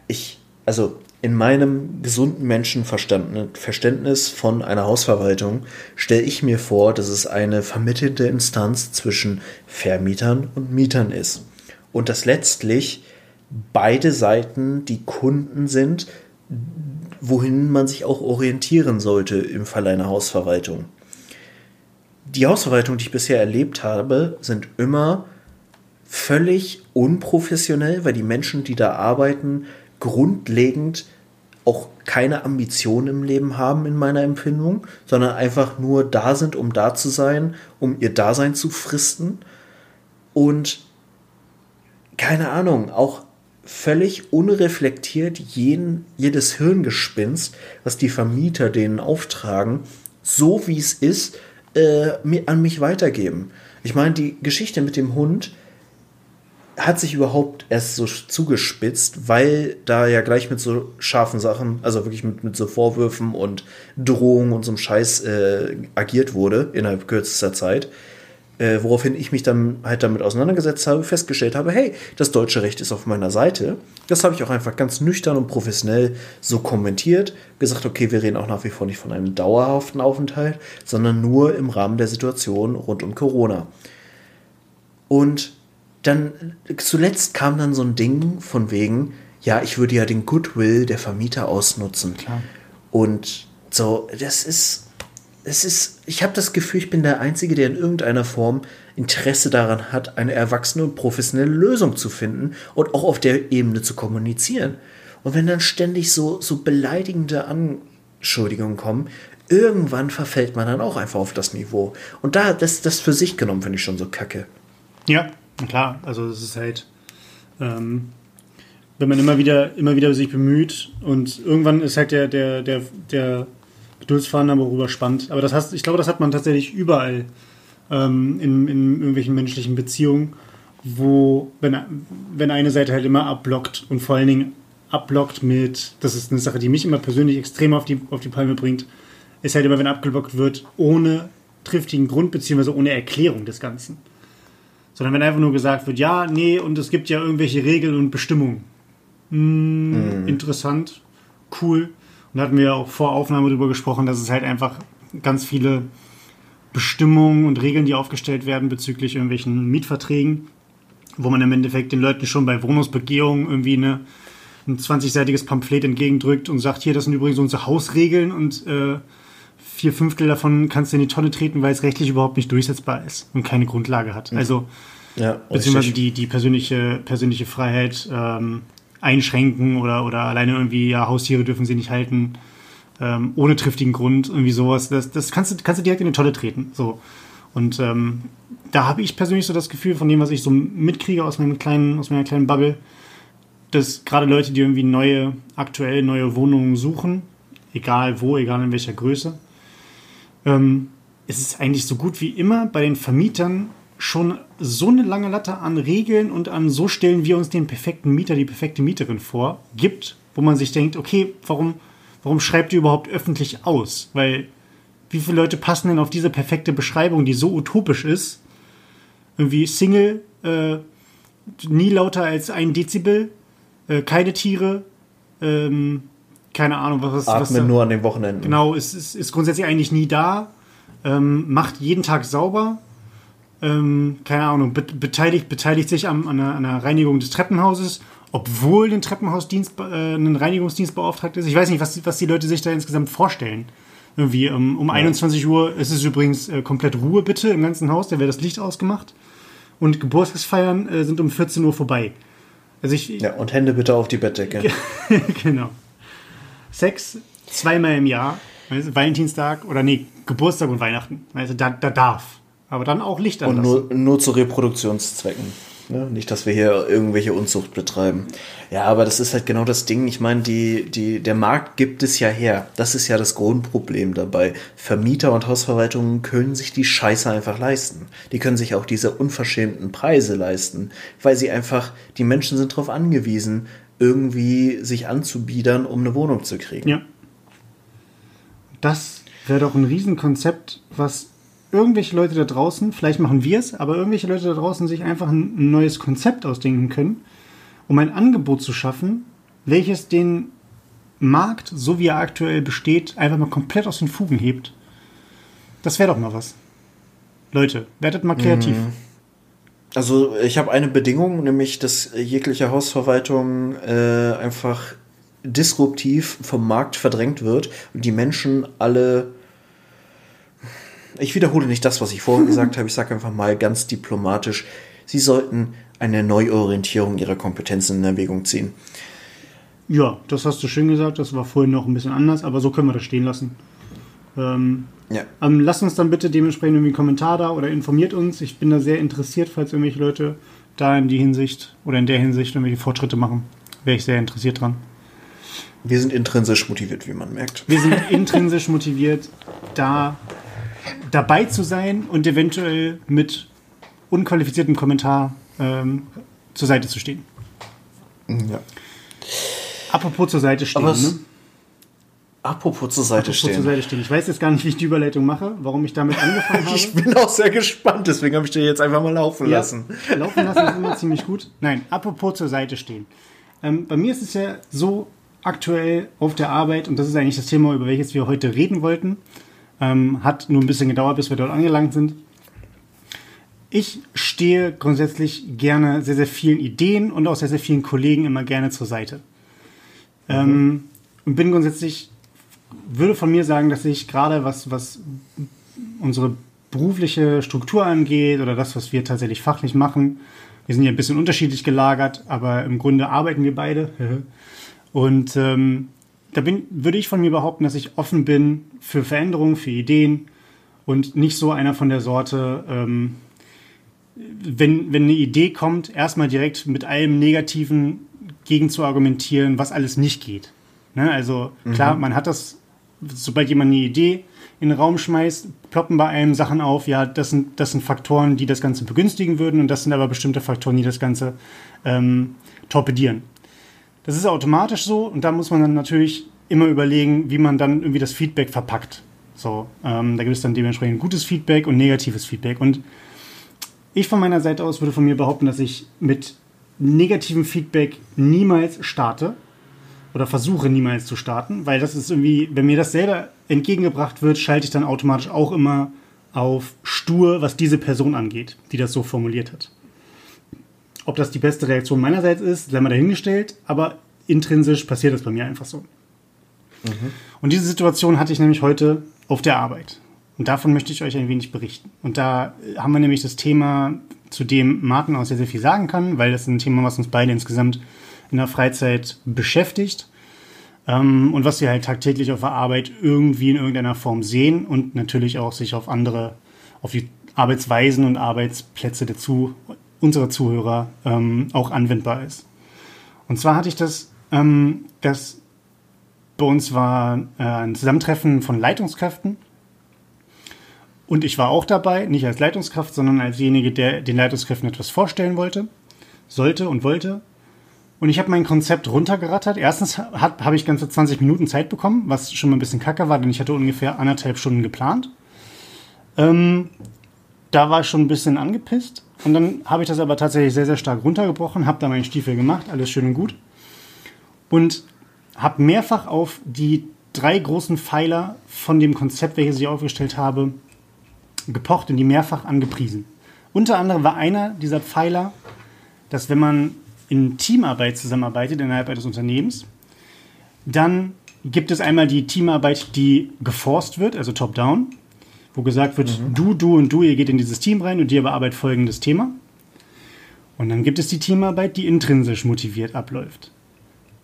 A: ich, also in meinem gesunden Menschenverständnis Verständnis von einer Hausverwaltung stelle ich mir vor, dass es eine vermittelte Instanz zwischen Vermietern und Mietern ist. Und dass letztlich beide Seiten die Kunden sind, wohin man sich auch orientieren sollte im Fall einer Hausverwaltung. Die Hausverwaltung, die ich bisher erlebt habe, sind immer völlig unprofessionell, weil die Menschen, die da arbeiten, grundlegend auch keine Ambitionen im Leben haben in meiner Empfindung, sondern einfach nur da sind, um da zu sein, um ihr Dasein zu fristen und keine Ahnung, auch völlig unreflektiert jeden, jedes Hirngespinst, was die Vermieter denen auftragen, so wie es ist, äh, an mich weitergeben. Ich meine, die Geschichte mit dem Hund hat sich überhaupt erst so zugespitzt, weil da ja gleich mit so scharfen Sachen, also wirklich mit, mit so Vorwürfen und Drohungen und so einem Scheiß äh, agiert wurde innerhalb kürzester Zeit. Äh, woraufhin ich mich dann halt damit auseinandergesetzt habe, festgestellt habe, hey, das deutsche Recht ist auf meiner Seite. Das habe ich auch einfach ganz nüchtern und professionell so kommentiert, gesagt, okay, wir reden auch nach wie vor nicht von einem dauerhaften Aufenthalt, sondern nur im Rahmen der Situation rund um Corona. Und dann zuletzt kam dann so ein Ding von wegen, ja, ich würde ja den Goodwill der Vermieter ausnutzen.
B: Klar.
A: Und so, das ist, es ist, ich habe das Gefühl, ich bin der Einzige, der in irgendeiner Form Interesse daran hat, eine erwachsene und professionelle Lösung zu finden und auch auf der Ebene zu kommunizieren. Und wenn dann ständig so, so beleidigende Anschuldigungen kommen, irgendwann verfällt man dann auch einfach auf das Niveau. Und da, das, das für sich genommen, finde ich schon so kacke.
B: Ja, klar. Also es ist halt, ähm, wenn man immer wieder, immer wieder sich bemüht und irgendwann ist halt der, der, der, der Geduldsfaden aber rüberspannt. Aber das heißt, ich glaube, das hat man tatsächlich überall ähm, in, in irgendwelchen menschlichen Beziehungen, wo, wenn, wenn eine Seite halt immer abblockt und vor allen Dingen abblockt mit, das ist eine Sache, die mich immer persönlich extrem auf die, auf die Palme bringt, ist halt immer, wenn abgeblockt wird, ohne triftigen Grund beziehungsweise ohne Erklärung des Ganzen. Sondern wenn einfach nur gesagt wird, ja, nee, und es gibt ja irgendwelche Regeln und Bestimmungen. Hm, Interessant, cool. Und da hatten wir ja auch vor Aufnahme darüber gesprochen, dass es halt einfach ganz viele Bestimmungen und Regeln, die aufgestellt werden bezüglich irgendwelchen Mietverträgen, wo man im Endeffekt den Leuten schon bei Wohnungsbegehungen irgendwie eine, ein 20-seitiges Pamphlet entgegendrückt und sagt, hier, das sind übrigens unsere Hausregeln und äh, vier Fünftel davon kannst du in die Tonne treten, weil es rechtlich überhaupt nicht durchsetzbar ist und keine Grundlage hat. Also
A: Ja,
B: beziehungsweise die, die persönliche, persönliche Freiheit ähm, einschränken oder, oder alleine irgendwie, ja, Haustiere dürfen sie nicht halten, ähm, ohne triftigen Grund, irgendwie sowas. Das, das kannst, du, kannst du direkt in die Tonne treten. So. Und ähm, da habe ich persönlich so das Gefühl, von dem, was ich so mitkriege aus, meinem kleinen, aus meiner kleinen Bubble, dass gerade Leute, die irgendwie neue, aktuell neue Wohnungen suchen, egal wo, egal in welcher Größe, ähm, es ist eigentlich so gut wie immer bei den Vermietern schon so eine lange Latte an Regeln und an so stellen wir uns den perfekten Mieter, die perfekte Mieterin vor, gibt, wo man sich denkt, okay, warum, warum schreibt ihr überhaupt öffentlich aus? Weil wie viele Leute passen denn auf diese perfekte Beschreibung, die so utopisch ist? Irgendwie Single, äh, nie lauter als ein Dezibel, äh, keine Tiere, ähm, keine Ahnung, was,
A: Atmen was da, nur an den Wochenenden.
B: Genau, ist, ist, ist grundsätzlich eigentlich nie da, ähm, macht jeden Tag sauber, ähm, keine Ahnung, be beteiligt, beteiligt sich am, an, einer, an einer Reinigung des Treppenhauses, obwohl ein Treppenhausdienst, äh, ein Reinigungsdienst beauftragt ist. Ich weiß nicht, was, was die Leute sich da insgesamt vorstellen. Irgendwie ähm, um ja. 21 Uhr ist es übrigens äh, komplett Ruhe bitte im ganzen Haus, da wäre das Licht ausgemacht. Und Geburtstagsfeiern äh, sind um 14 Uhr vorbei.
A: Also ich, ja, und Hände bitte auf die Bettdecke.
B: genau. Sex zweimal im Jahr. Weißt, Valentinstag oder nee, Geburtstag und Weihnachten. Also da, da darf. Aber dann auch Licht
A: anlassen. Und nur, nur zu Reproduktionszwecken. Ne? Nicht, dass wir hier irgendwelche Unzucht betreiben. Ja, aber das ist halt genau das Ding. Ich meine, die, die, der Markt gibt es ja her. Das ist ja das Grundproblem dabei. Vermieter und Hausverwaltungen können sich die Scheiße einfach leisten. Die können sich auch diese unverschämten Preise leisten, weil sie einfach, die Menschen sind darauf angewiesen, irgendwie sich anzubiedern, um eine Wohnung zu kriegen.
B: Ja. Das wäre doch ein Riesenkonzept, was irgendwelche Leute da draußen, vielleicht machen wir es, aber irgendwelche Leute da draußen sich einfach ein neues Konzept ausdenken können, um ein Angebot zu schaffen, welches den Markt, so wie er aktuell besteht, einfach mal komplett aus den Fugen hebt. Das wäre doch mal was. Leute, werdet mal kreativ. Mhm.
A: Also ich habe eine Bedingung, nämlich dass jegliche Hausverwaltung äh, einfach disruptiv vom Markt verdrängt wird und die Menschen alle ich wiederhole nicht das, was ich vorhin gesagt habe. Ich sage einfach mal ganz diplomatisch, Sie sollten eine Neuorientierung Ihrer Kompetenzen in Erwägung ziehen.
B: Ja, das hast du schön gesagt. Das war vorhin noch ein bisschen anders, aber so können wir das stehen lassen. Ähm, ja. ähm, lasst uns dann bitte dementsprechend irgendwie einen Kommentar da oder informiert uns. Ich bin da sehr interessiert, falls irgendwelche Leute da in die Hinsicht oder in der Hinsicht irgendwelche Fortschritte machen. Wäre ich sehr interessiert dran.
A: Wir sind intrinsisch motiviert, wie man merkt.
B: Wir sind intrinsisch motiviert, da dabei zu sein und eventuell mit unqualifiziertem Kommentar ähm, zur Seite zu stehen. Ja. Apropos zur Seite stehen, ne?
A: Apropos zur Seite
B: Apropos
A: stehen.
B: zur Seite stehen. Ich weiß jetzt gar nicht, wie ich die Überleitung mache, warum ich damit angefangen habe.
A: ich bin auch sehr gespannt, deswegen habe ich dir jetzt einfach mal laufen ja, lassen.
B: Laufen lassen ist immer ziemlich gut. Nein, apropos zur Seite stehen. Ähm, bei mir ist es ja so aktuell auf der Arbeit, und das ist eigentlich das Thema, über welches wir heute reden wollten. Ähm, hat nur ein bisschen gedauert, bis wir dort angelangt sind. Ich stehe grundsätzlich gerne sehr, sehr vielen Ideen und auch sehr, sehr vielen Kollegen immer gerne zur Seite. Ähm, und bin grundsätzlich, würde von mir sagen, dass ich gerade was, was unsere berufliche Struktur angeht oder das, was wir tatsächlich fachlich machen, wir sind ja ein bisschen unterschiedlich gelagert, aber im Grunde arbeiten wir beide. Und ähm, da bin, würde ich von mir behaupten, dass ich offen bin für Veränderungen, für Ideen und nicht so einer von der Sorte, ähm, wenn, wenn eine Idee kommt, erstmal direkt mit allem Negativen gegen zu argumentieren, was alles nicht geht. Ne? Also klar, mhm. man hat das, sobald jemand eine Idee in den Raum schmeißt, ploppen bei einem Sachen auf, ja, das sind, das sind Faktoren, die das Ganze begünstigen würden und das sind aber bestimmte Faktoren, die das Ganze ähm, torpedieren. Das ist automatisch so und da muss man dann natürlich immer überlegen, wie man dann irgendwie das Feedback verpackt. So, ähm, da gibt es dann dementsprechend gutes Feedback und negatives Feedback. Und ich von meiner Seite aus würde von mir behaupten, dass ich mit negativem Feedback niemals starte oder versuche niemals zu starten, weil das ist irgendwie, wenn mir das selber entgegengebracht wird, schalte ich dann automatisch auch immer auf stur, was diese Person angeht, die das so formuliert hat. Ob das die beste Reaktion meinerseits ist, sei mal dahingestellt, aber intrinsisch passiert das bei mir einfach so. Mhm. Und diese Situation hatte ich nämlich heute auf der Arbeit. Und davon möchte ich euch ein wenig berichten. Und da haben wir nämlich das Thema, zu dem Martin auch sehr, sehr viel sagen kann, weil das ist ein Thema, was uns beide insgesamt in der Freizeit beschäftigt. Ähm, und was wir halt tagtäglich auf der Arbeit irgendwie in irgendeiner Form sehen und natürlich auch sich auf andere, auf die Arbeitsweisen und Arbeitsplätze dazu unserer Zuhörer ähm, auch anwendbar ist. Und zwar hatte ich das, ähm, das bei uns war äh, ein Zusammentreffen von Leitungskräften Und ich war auch dabei, nicht als Leitungskraft, sondern als derjenige, der den Leitungskräften etwas vorstellen wollte, sollte und wollte. Und ich habe mein Konzept runtergerattert. Erstens habe ich ganze 20 Minuten Zeit bekommen, was schon mal ein bisschen kacke war, denn ich hatte ungefähr anderthalb Stunden geplant. Ähm, da war ich schon ein bisschen angepisst. Und dann habe ich das aber tatsächlich sehr, sehr stark runtergebrochen, habe da meinen Stiefel gemacht, alles schön und gut. Und habe mehrfach auf die drei großen Pfeiler von dem Konzept, welches ich aufgestellt habe, gepocht und die mehrfach angepriesen. Unter anderem war einer dieser Pfeiler, dass wenn man in Teamarbeit zusammenarbeitet innerhalb eines Unternehmens, dann gibt es einmal die Teamarbeit, die geforst wird, also top-down, wo gesagt wird, mhm. du, du und du, ihr geht in dieses Team rein und ihr bearbeitet folgendes Thema. Und dann gibt es die Teamarbeit, die intrinsisch motiviert abläuft.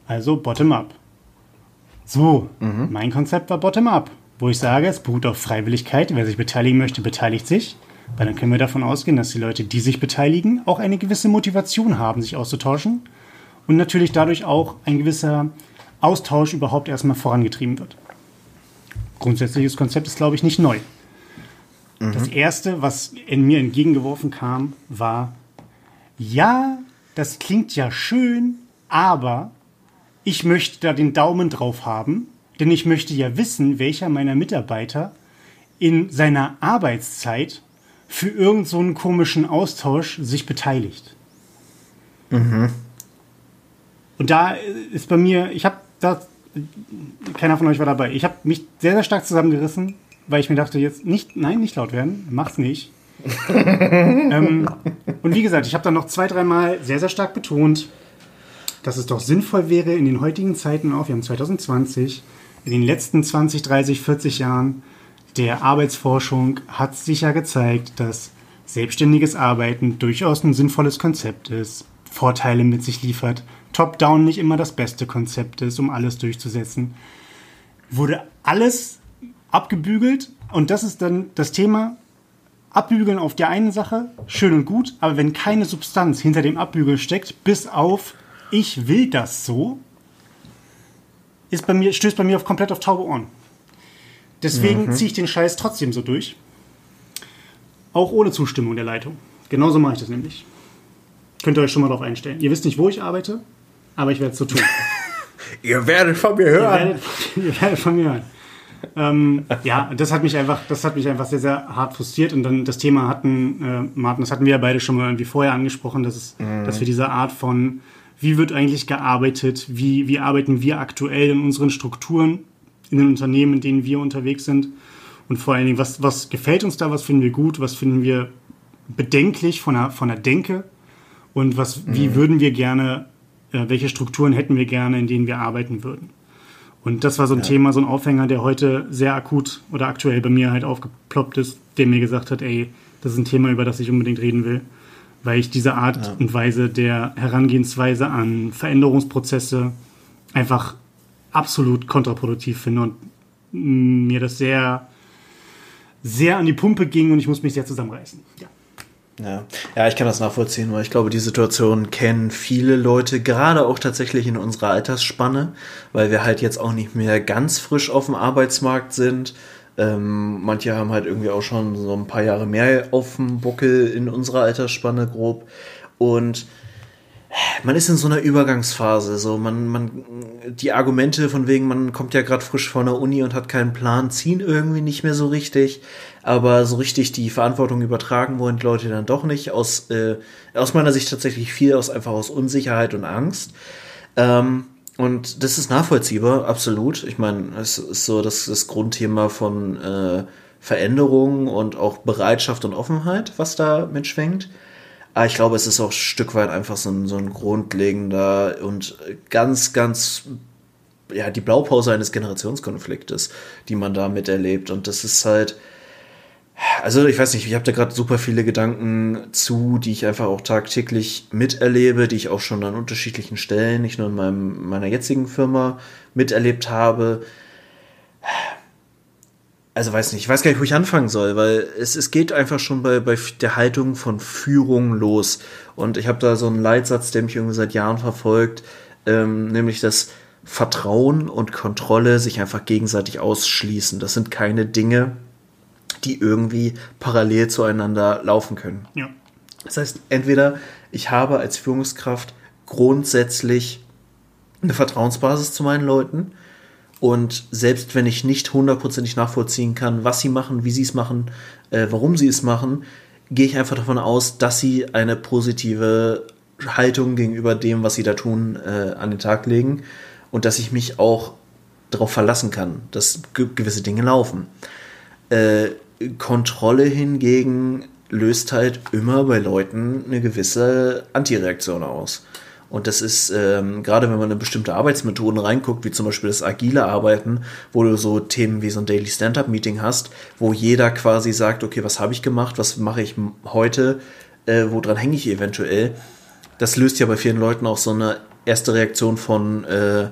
B: Also bottom-up. So, mhm. mein Konzept war bottom-up wo ich sage, es beruht auf Freiwilligkeit. Wer sich beteiligen möchte, beteiligt sich. Weil dann können wir davon ausgehen, dass die Leute, die sich beteiligen, auch eine gewisse Motivation haben, sich auszutauschen. Und natürlich dadurch auch ein gewisser Austausch überhaupt erstmal vorangetrieben wird. Grundsätzliches Konzept ist, glaube ich, nicht neu. Mhm. Das erste, was in mir entgegengeworfen kam, war, ja, das klingt ja schön, aber ich möchte da den Daumen drauf haben, denn ich möchte ja wissen, welcher meiner Mitarbeiter in seiner Arbeitszeit für irgendeinen so komischen Austausch sich beteiligt. Mhm. Und da ist bei mir, ich habe da, keiner von euch war dabei, ich habe mich sehr, sehr stark zusammengerissen, weil ich mir dachte, jetzt nicht, nein, nicht laut werden, mach's nicht. ähm, und wie gesagt, ich habe dann noch zwei, dreimal sehr, sehr stark betont, dass es doch sinnvoll wäre, in den heutigen Zeiten auch, wir haben 2020, in den letzten 20, 30, 40 Jahren der Arbeitsforschung hat sich ja gezeigt, dass selbstständiges Arbeiten durchaus ein sinnvolles Konzept ist, Vorteile mit sich liefert, Top-Down nicht immer das beste Konzept ist, um alles durchzusetzen. Wurde alles abgebügelt und das ist dann das Thema. Abbügeln auf der einen Sache, schön und gut, aber wenn keine Substanz hinter dem Abbügeln steckt, bis auf ich will das so, ist bei mir, stößt bei mir auf komplett auf taube Ohren. Deswegen mhm. ziehe ich den Scheiß trotzdem so durch. Auch ohne Zustimmung der Leitung. Genauso mache ich das nämlich. Könnt ihr euch schon mal darauf einstellen. Ihr wisst nicht, wo ich arbeite, aber ich werde es so tun.
A: ihr werdet von mir hören.
B: Ihr werdet, ihr werdet von mir hören. Ähm, ja, das hat mich einfach, das hat mich einfach sehr, sehr hart frustriert. Und dann das Thema hatten, äh, Martin, das hatten wir ja beide schon mal irgendwie vorher angesprochen, dass, es, mhm. dass wir diese Art von wie wird eigentlich gearbeitet, wie, wie arbeiten wir aktuell in unseren Strukturen, in den Unternehmen, in denen wir unterwegs sind und vor allen Dingen, was, was gefällt uns da, was finden wir gut, was finden wir bedenklich von der, von der Denke und was, mhm. wie würden wir gerne, äh, welche Strukturen hätten wir gerne, in denen wir arbeiten würden. Und das war so ein ja. Thema, so ein Aufhänger, der heute sehr akut oder aktuell bei mir halt aufgeploppt ist, der mir gesagt hat, ey, das ist ein Thema, über das ich unbedingt reden will weil ich diese Art ja. und Weise der Herangehensweise an Veränderungsprozesse einfach absolut kontraproduktiv finde und mir das sehr, sehr an die Pumpe ging und ich muss mich sehr zusammenreißen. Ja.
A: Ja. ja, ich kann das nachvollziehen, weil ich glaube, die Situation kennen viele Leute, gerade auch tatsächlich in unserer Altersspanne, weil wir halt jetzt auch nicht mehr ganz frisch auf dem Arbeitsmarkt sind ähm, manche haben halt irgendwie auch schon so ein paar Jahre mehr auf dem Buckel in unserer Altersspanne grob. Und man ist in so einer Übergangsphase. So, man, man, die Argumente von wegen, man kommt ja gerade frisch von der Uni und hat keinen Plan, ziehen irgendwie nicht mehr so richtig. Aber so richtig die Verantwortung übertragen wollen die Leute dann doch nicht. Aus, äh, aus meiner Sicht tatsächlich viel aus einfach aus Unsicherheit und Angst. Ähm, und das ist nachvollziehbar, absolut. Ich meine, es ist so das, das Grundthema von äh, Veränderung und auch Bereitschaft und Offenheit, was da mitschwenkt. Aber ich glaube, es ist auch ein Stück weit einfach so ein, so ein grundlegender und ganz, ganz, ja, die Blaupause eines Generationskonfliktes, die man da miterlebt. Und das ist halt, also ich weiß nicht, ich habe da gerade super viele Gedanken zu, die ich einfach auch tagtäglich miterlebe, die ich auch schon an unterschiedlichen Stellen, nicht nur in meinem, meiner jetzigen Firma miterlebt habe. Also weiß nicht, ich weiß gar nicht, wo ich anfangen soll, weil es, es geht einfach schon bei, bei der Haltung von Führung los. Und ich habe da so einen Leitsatz, der mich irgendwie seit Jahren verfolgt, ähm, nämlich dass Vertrauen und Kontrolle sich einfach gegenseitig ausschließen. Das sind keine Dinge, die irgendwie parallel zueinander laufen können.
B: Ja.
A: Das heißt, entweder ich habe als Führungskraft grundsätzlich eine Vertrauensbasis zu meinen Leuten und selbst wenn ich nicht hundertprozentig nachvollziehen kann, was sie machen, wie sie es machen, äh, warum sie es machen, gehe ich einfach davon aus, dass sie eine positive Haltung gegenüber dem, was sie da tun, äh, an den Tag legen und dass ich mich auch darauf verlassen kann, dass ge gewisse Dinge laufen. Äh, Kontrolle hingegen löst halt immer bei Leuten eine gewisse Antireaktion aus. Und das ist, ähm, gerade wenn man in bestimmte Arbeitsmethoden reinguckt, wie zum Beispiel das agile Arbeiten, wo du so Themen wie so ein Daily Stand-Up-Meeting hast, wo jeder quasi sagt, okay, was habe ich gemacht, was mache ich heute, äh, woran hänge ich eventuell. Das löst ja bei vielen Leuten auch so eine erste Reaktion von, äh,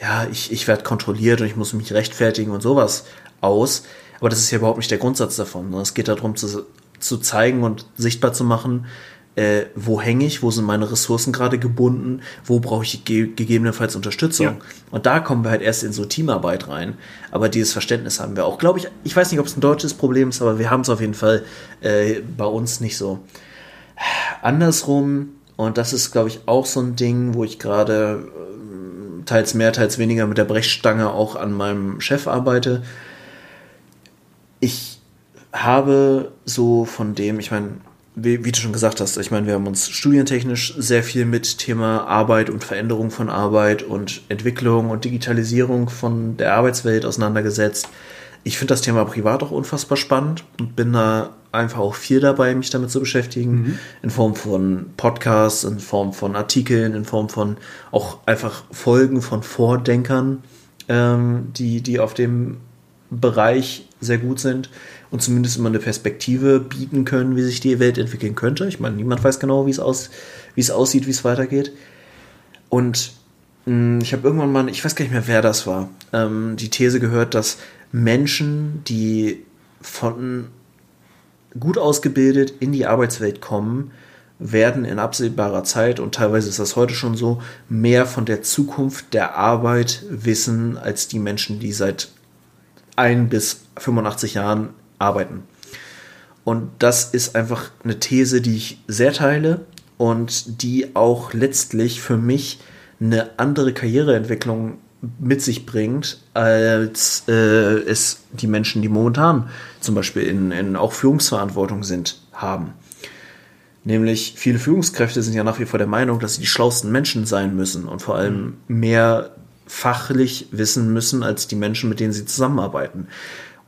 A: ja, ich, ich werde kontrolliert und ich muss mich rechtfertigen und sowas aus. Aber das ist ja überhaupt nicht der Grundsatz davon. Es geht darum zu, zu zeigen und sichtbar zu machen, äh, wo hänge ich, wo sind meine Ressourcen gerade gebunden, wo brauche ich ge gegebenenfalls Unterstützung. Ja. Und da kommen wir halt erst in so Teamarbeit rein. Aber dieses Verständnis haben wir auch, glaube ich, ich weiß nicht, ob es ein deutsches Problem ist, aber wir haben es auf jeden Fall äh, bei uns nicht so. Andersrum, und das ist, glaube ich, auch so ein Ding, wo ich gerade äh, teils mehr, teils weniger mit der Brechstange auch an meinem Chef arbeite. Ich habe so von dem, ich meine, wie, wie, du schon gesagt hast, ich meine, wir haben uns studientechnisch sehr viel mit Thema Arbeit und Veränderung von Arbeit und Entwicklung und Digitalisierung von der Arbeitswelt auseinandergesetzt. Ich finde das Thema privat auch unfassbar spannend und bin da einfach auch viel dabei, mich damit zu beschäftigen. Mhm. In Form von Podcasts, in Form von Artikeln, in Form von auch einfach Folgen von Vordenkern, ähm, die, die auf dem Bereich sehr gut sind und zumindest immer eine Perspektive bieten können, wie sich die Welt entwickeln könnte. Ich meine, niemand weiß genau, wie es, aus, wie es aussieht, wie es weitergeht. Und mh, hm, ich habe irgendwann mal, ich weiß gar nicht mehr, wer das war, ähm, die These gehört, dass Menschen, die von gut ausgebildet in die Arbeitswelt kommen, werden in absehbarer Zeit, und teilweise ist das heute schon so, mehr von der Zukunft der Arbeit wissen als die Menschen, die seit ein bis 85 Jahren arbeiten. Und das ist einfach eine These, die ich sehr teile und die auch letztlich für mich eine andere Karriereentwicklung mit sich bringt, als äh, es die Menschen, die momentan zum Beispiel in, in auch Führungsverantwortung sind, haben. Nämlich viele Führungskräfte sind ja nach wie vor der Meinung, dass sie die schlauesten Menschen sein müssen und vor allem mehr fachlich wissen müssen als die Menschen, mit denen sie zusammenarbeiten.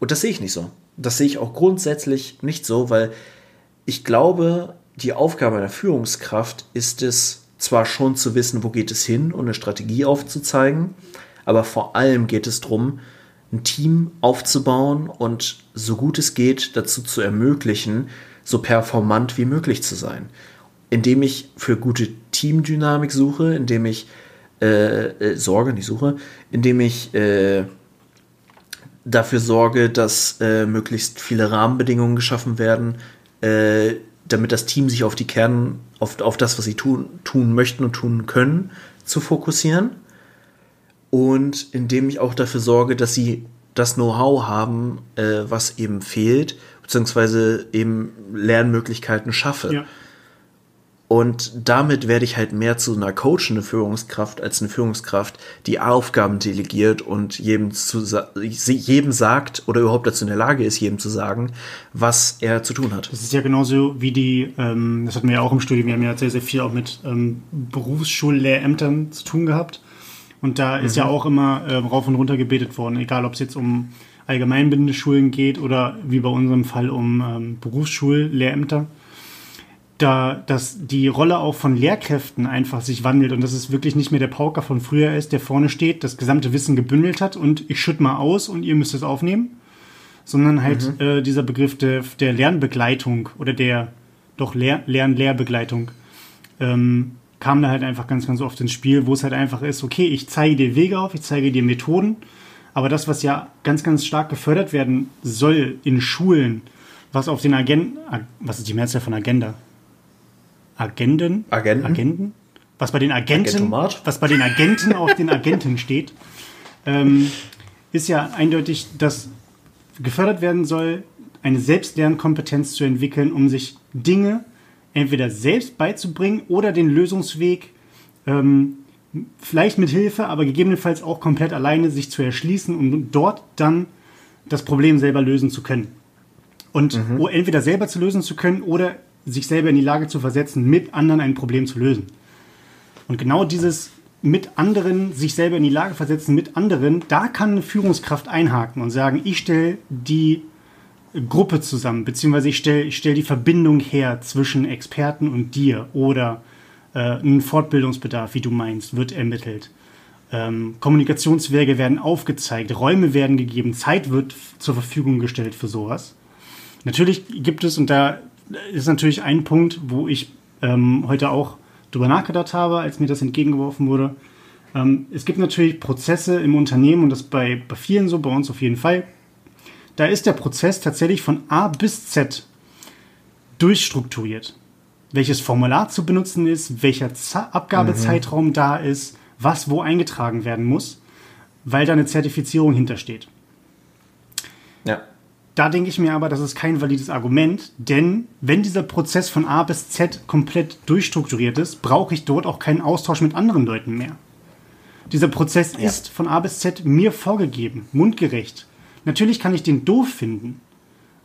A: Und das sehe ich nicht so. Das sehe ich auch grundsätzlich nicht so, weil ich glaube, die Aufgabe einer Führungskraft ist es, zwar schon zu wissen, wo geht es hin und eine Strategie aufzuzeigen, aber vor allem geht es darum, ein Team aufzubauen und so gut es geht dazu zu ermöglichen, so performant wie möglich zu sein. Indem ich für gute Teamdynamik suche, indem ich äh, äh, sorge, nicht suche, indem ich äh, dafür sorge, dass äh, möglichst viele Rahmenbedingungen geschaffen werden, äh, damit das Team sich auf die Kern, auf, auf das, was sie tun, tun möchten und tun können, zu fokussieren. Und indem ich auch dafür sorge, dass sie das Know-how haben, äh, was eben fehlt, beziehungsweise eben Lernmöglichkeiten schaffe. Ja. Und damit werde ich halt mehr zu einer coachende Führungskraft als eine Führungskraft, die Aufgaben delegiert und jedem, zu, jedem sagt oder überhaupt dazu in der Lage ist, jedem zu sagen, was er zu tun hat.
B: Das ist ja genauso wie die, ähm, das hatten wir ja auch im Studium, wir haben ja sehr, sehr viel auch mit ähm, Berufsschullehrämtern zu tun gehabt. Und da ist mhm. ja auch immer äh, rauf und runter gebetet worden, egal ob es jetzt um allgemeinbildende Schulen geht oder wie bei unserem Fall um ähm, Berufsschullehrämter da, dass die Rolle auch von Lehrkräften einfach sich wandelt und dass es wirklich nicht mehr der Pauker von früher ist, der vorne steht, das gesamte Wissen gebündelt hat und ich schütte mal aus und ihr müsst es aufnehmen, sondern halt mhm. äh, dieser Begriff der, der Lernbegleitung oder der doch Lehr Lern-Lehrbegleitung ähm, kam da halt einfach ganz, ganz oft ins Spiel, wo es halt einfach ist, okay, ich zeige dir Wege auf, ich zeige dir Methoden, aber das, was ja ganz, ganz stark gefördert werden soll in Schulen, was auf den Agenten, was ist die Mehrzahl von Agenda? Agenden,
A: Agenten,
B: Agenten was bei den Agenten, was bei den Agenten auf den Agenten steht, ähm, ist ja eindeutig, dass gefördert werden soll, eine Selbstlernkompetenz zu entwickeln, um sich Dinge entweder selbst beizubringen oder den Lösungsweg ähm, vielleicht mit Hilfe, aber gegebenenfalls auch komplett alleine sich zu erschließen und dort dann das Problem selber lösen zu können. Und mhm. entweder selber zu lösen zu können oder sich selber in die Lage zu versetzen, mit anderen ein Problem zu lösen. Und genau dieses mit anderen, sich selber in die Lage versetzen, mit anderen, da kann eine Führungskraft einhaken und sagen, ich stelle die Gruppe zusammen, beziehungsweise ich stelle ich stell die Verbindung her zwischen Experten und dir oder äh, ein Fortbildungsbedarf, wie du meinst, wird ermittelt. Ähm, Kommunikationswege werden aufgezeigt, Räume werden gegeben, Zeit wird zur Verfügung gestellt für sowas. Natürlich gibt es, und da ist natürlich ein Punkt, wo ich ähm, heute auch drüber nachgedacht habe, als mir das entgegengeworfen wurde. Ähm, es gibt natürlich Prozesse im Unternehmen und das bei, bei vielen so, bei uns auf jeden Fall. Da ist der Prozess tatsächlich von A bis Z durchstrukturiert. Welches Formular zu benutzen ist, welcher Z Abgabezeitraum mhm. da ist, was wo eingetragen werden muss, weil da eine Zertifizierung hintersteht. Ja. Da denke ich mir aber, das ist kein valides Argument, denn wenn dieser Prozess von A bis Z komplett durchstrukturiert ist, brauche ich dort auch keinen Austausch mit anderen Leuten mehr. Dieser Prozess ja. ist von A bis Z mir vorgegeben, mundgerecht. Natürlich kann ich den doof finden.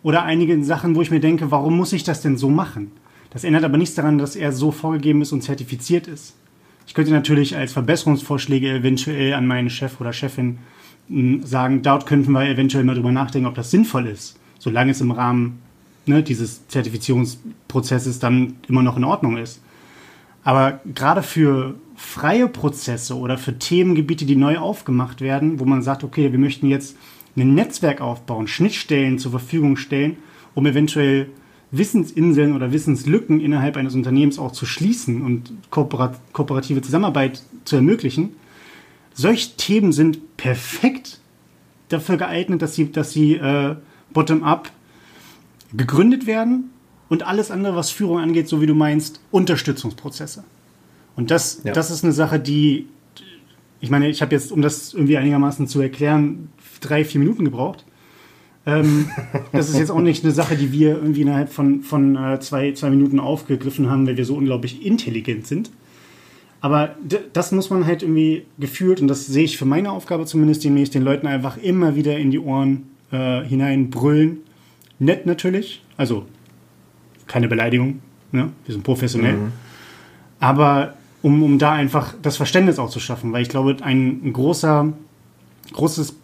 B: Oder einige Sachen, wo ich mir denke, warum muss ich das denn so machen? Das ändert aber nichts daran, dass er so vorgegeben ist und zertifiziert ist. Ich könnte natürlich als Verbesserungsvorschläge eventuell an meinen Chef oder Chefin sagen, dort könnten wir eventuell mal drüber nachdenken, ob das sinnvoll ist, solange es im Rahmen ne, dieses Zertifizierungsprozesses dann immer noch in Ordnung ist. Aber gerade für freie Prozesse oder für Themengebiete, die neu aufgemacht werden, wo man sagt, okay, wir möchten jetzt ein Netzwerk aufbauen, Schnittstellen zur Verfügung stellen, um eventuell Wissensinseln oder Wissenslücken innerhalb eines Unternehmens auch zu schließen und kooperative Zusammenarbeit zu ermöglichen, solche Themen sind perfekt dafür geeignet, dass sie, dass sie äh, bottom-up gegründet werden und alles andere, was Führung angeht, so wie du meinst, Unterstützungsprozesse. Und das, ja. das ist eine Sache, die, ich meine, ich habe jetzt, um das irgendwie einigermaßen zu erklären, drei, vier Minuten gebraucht. Ähm, das ist jetzt auch nicht eine Sache, die wir irgendwie innerhalb von, von äh, zwei, zwei Minuten aufgegriffen haben, weil wir so unglaublich intelligent sind. Aber das muss man halt irgendwie gefühlt, und das sehe ich für meine Aufgabe zumindest demnächst, den Leuten einfach immer wieder in die Ohren äh, hinein brüllen. Nett natürlich, also keine Beleidigung, ne? wir sind professionell. Mhm. Aber um, um da einfach das Verständnis auch zu schaffen, weil ich glaube, ein, ein großer, großes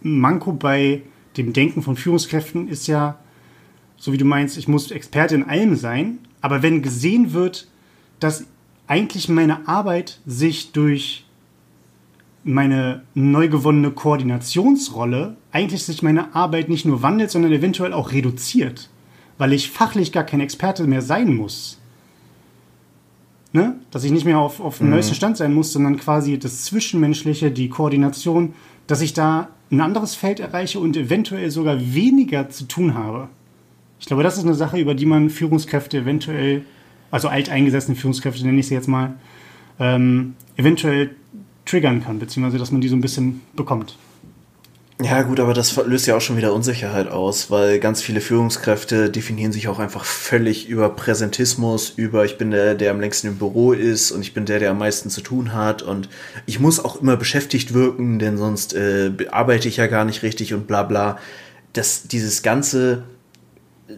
B: Manko bei dem Denken von Führungskräften ist ja, so wie du meinst, ich muss Experte in allem sein, aber wenn gesehen wird, dass eigentlich meine Arbeit sich durch meine neu gewonnene Koordinationsrolle eigentlich sich meine Arbeit nicht nur wandelt, sondern eventuell auch reduziert, weil ich fachlich gar kein Experte mehr sein muss. Ne? Dass ich nicht mehr auf, auf dem mhm. neuesten Stand sein muss, sondern quasi das Zwischenmenschliche, die Koordination, dass ich da ein anderes Feld erreiche und eventuell sogar weniger zu tun habe. Ich glaube, das ist eine Sache, über die man Führungskräfte eventuell also alteingesessene Führungskräfte nenne ich sie jetzt mal, ähm, eventuell triggern kann, beziehungsweise dass man die so ein bisschen bekommt.
A: Ja, gut, aber das löst ja auch schon wieder Unsicherheit aus, weil ganz viele Führungskräfte definieren sich auch einfach völlig über Präsentismus, über ich bin der, der am längsten im Büro ist und ich bin der, der am meisten zu tun hat und ich muss auch immer beschäftigt wirken, denn sonst äh, arbeite ich ja gar nicht richtig und bla bla. Das, dieses ganze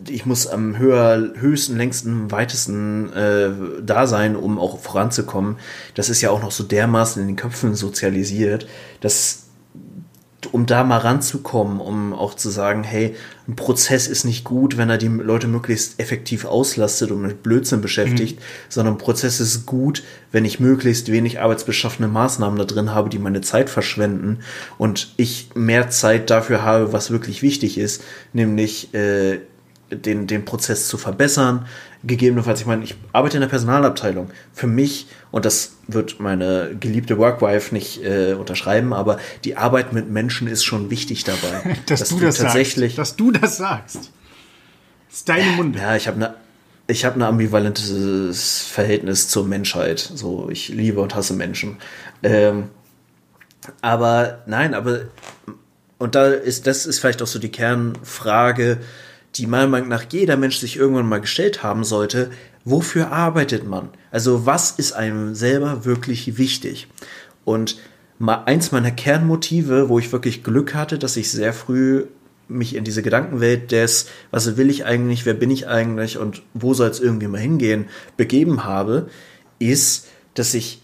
A: ich muss am höher, höchsten, längsten, weitesten äh, da sein, um auch voranzukommen. Das ist ja auch noch so dermaßen in den Köpfen sozialisiert, dass um da mal ranzukommen, um auch zu sagen, hey, ein Prozess ist nicht gut, wenn er die Leute möglichst effektiv auslastet und mit Blödsinn beschäftigt, mhm. sondern ein Prozess ist gut, wenn ich möglichst wenig arbeitsbeschaffene Maßnahmen da drin habe, die meine Zeit verschwenden und ich mehr Zeit dafür habe, was wirklich wichtig ist, nämlich äh, den, den Prozess zu verbessern. Gegebenenfalls, ich meine, ich arbeite in der Personalabteilung. Für mich, und das wird meine geliebte Workwife nicht äh, unterschreiben, aber die Arbeit mit Menschen ist schon wichtig dabei.
B: dass, dass, du das tatsächlich, sagst. Dass du das sagst. Das ist deine Munde.
A: Ja, ich habe eine ich habe ein ambivalentes Verhältnis zur Menschheit. So, ich liebe und hasse Menschen. Ähm, aber nein, aber und da ist, das ist vielleicht auch so die Kernfrage, die meiner Meinung nach jeder Mensch sich irgendwann mal gestellt haben sollte. Wofür arbeitet man? Also was ist einem selber wirklich wichtig? Und eins meiner Kernmotive, wo ich wirklich Glück hatte, dass ich sehr früh mich in diese Gedankenwelt des, was will ich eigentlich, wer bin ich eigentlich und wo soll es irgendwie mal hingehen, begeben habe, ist, dass ich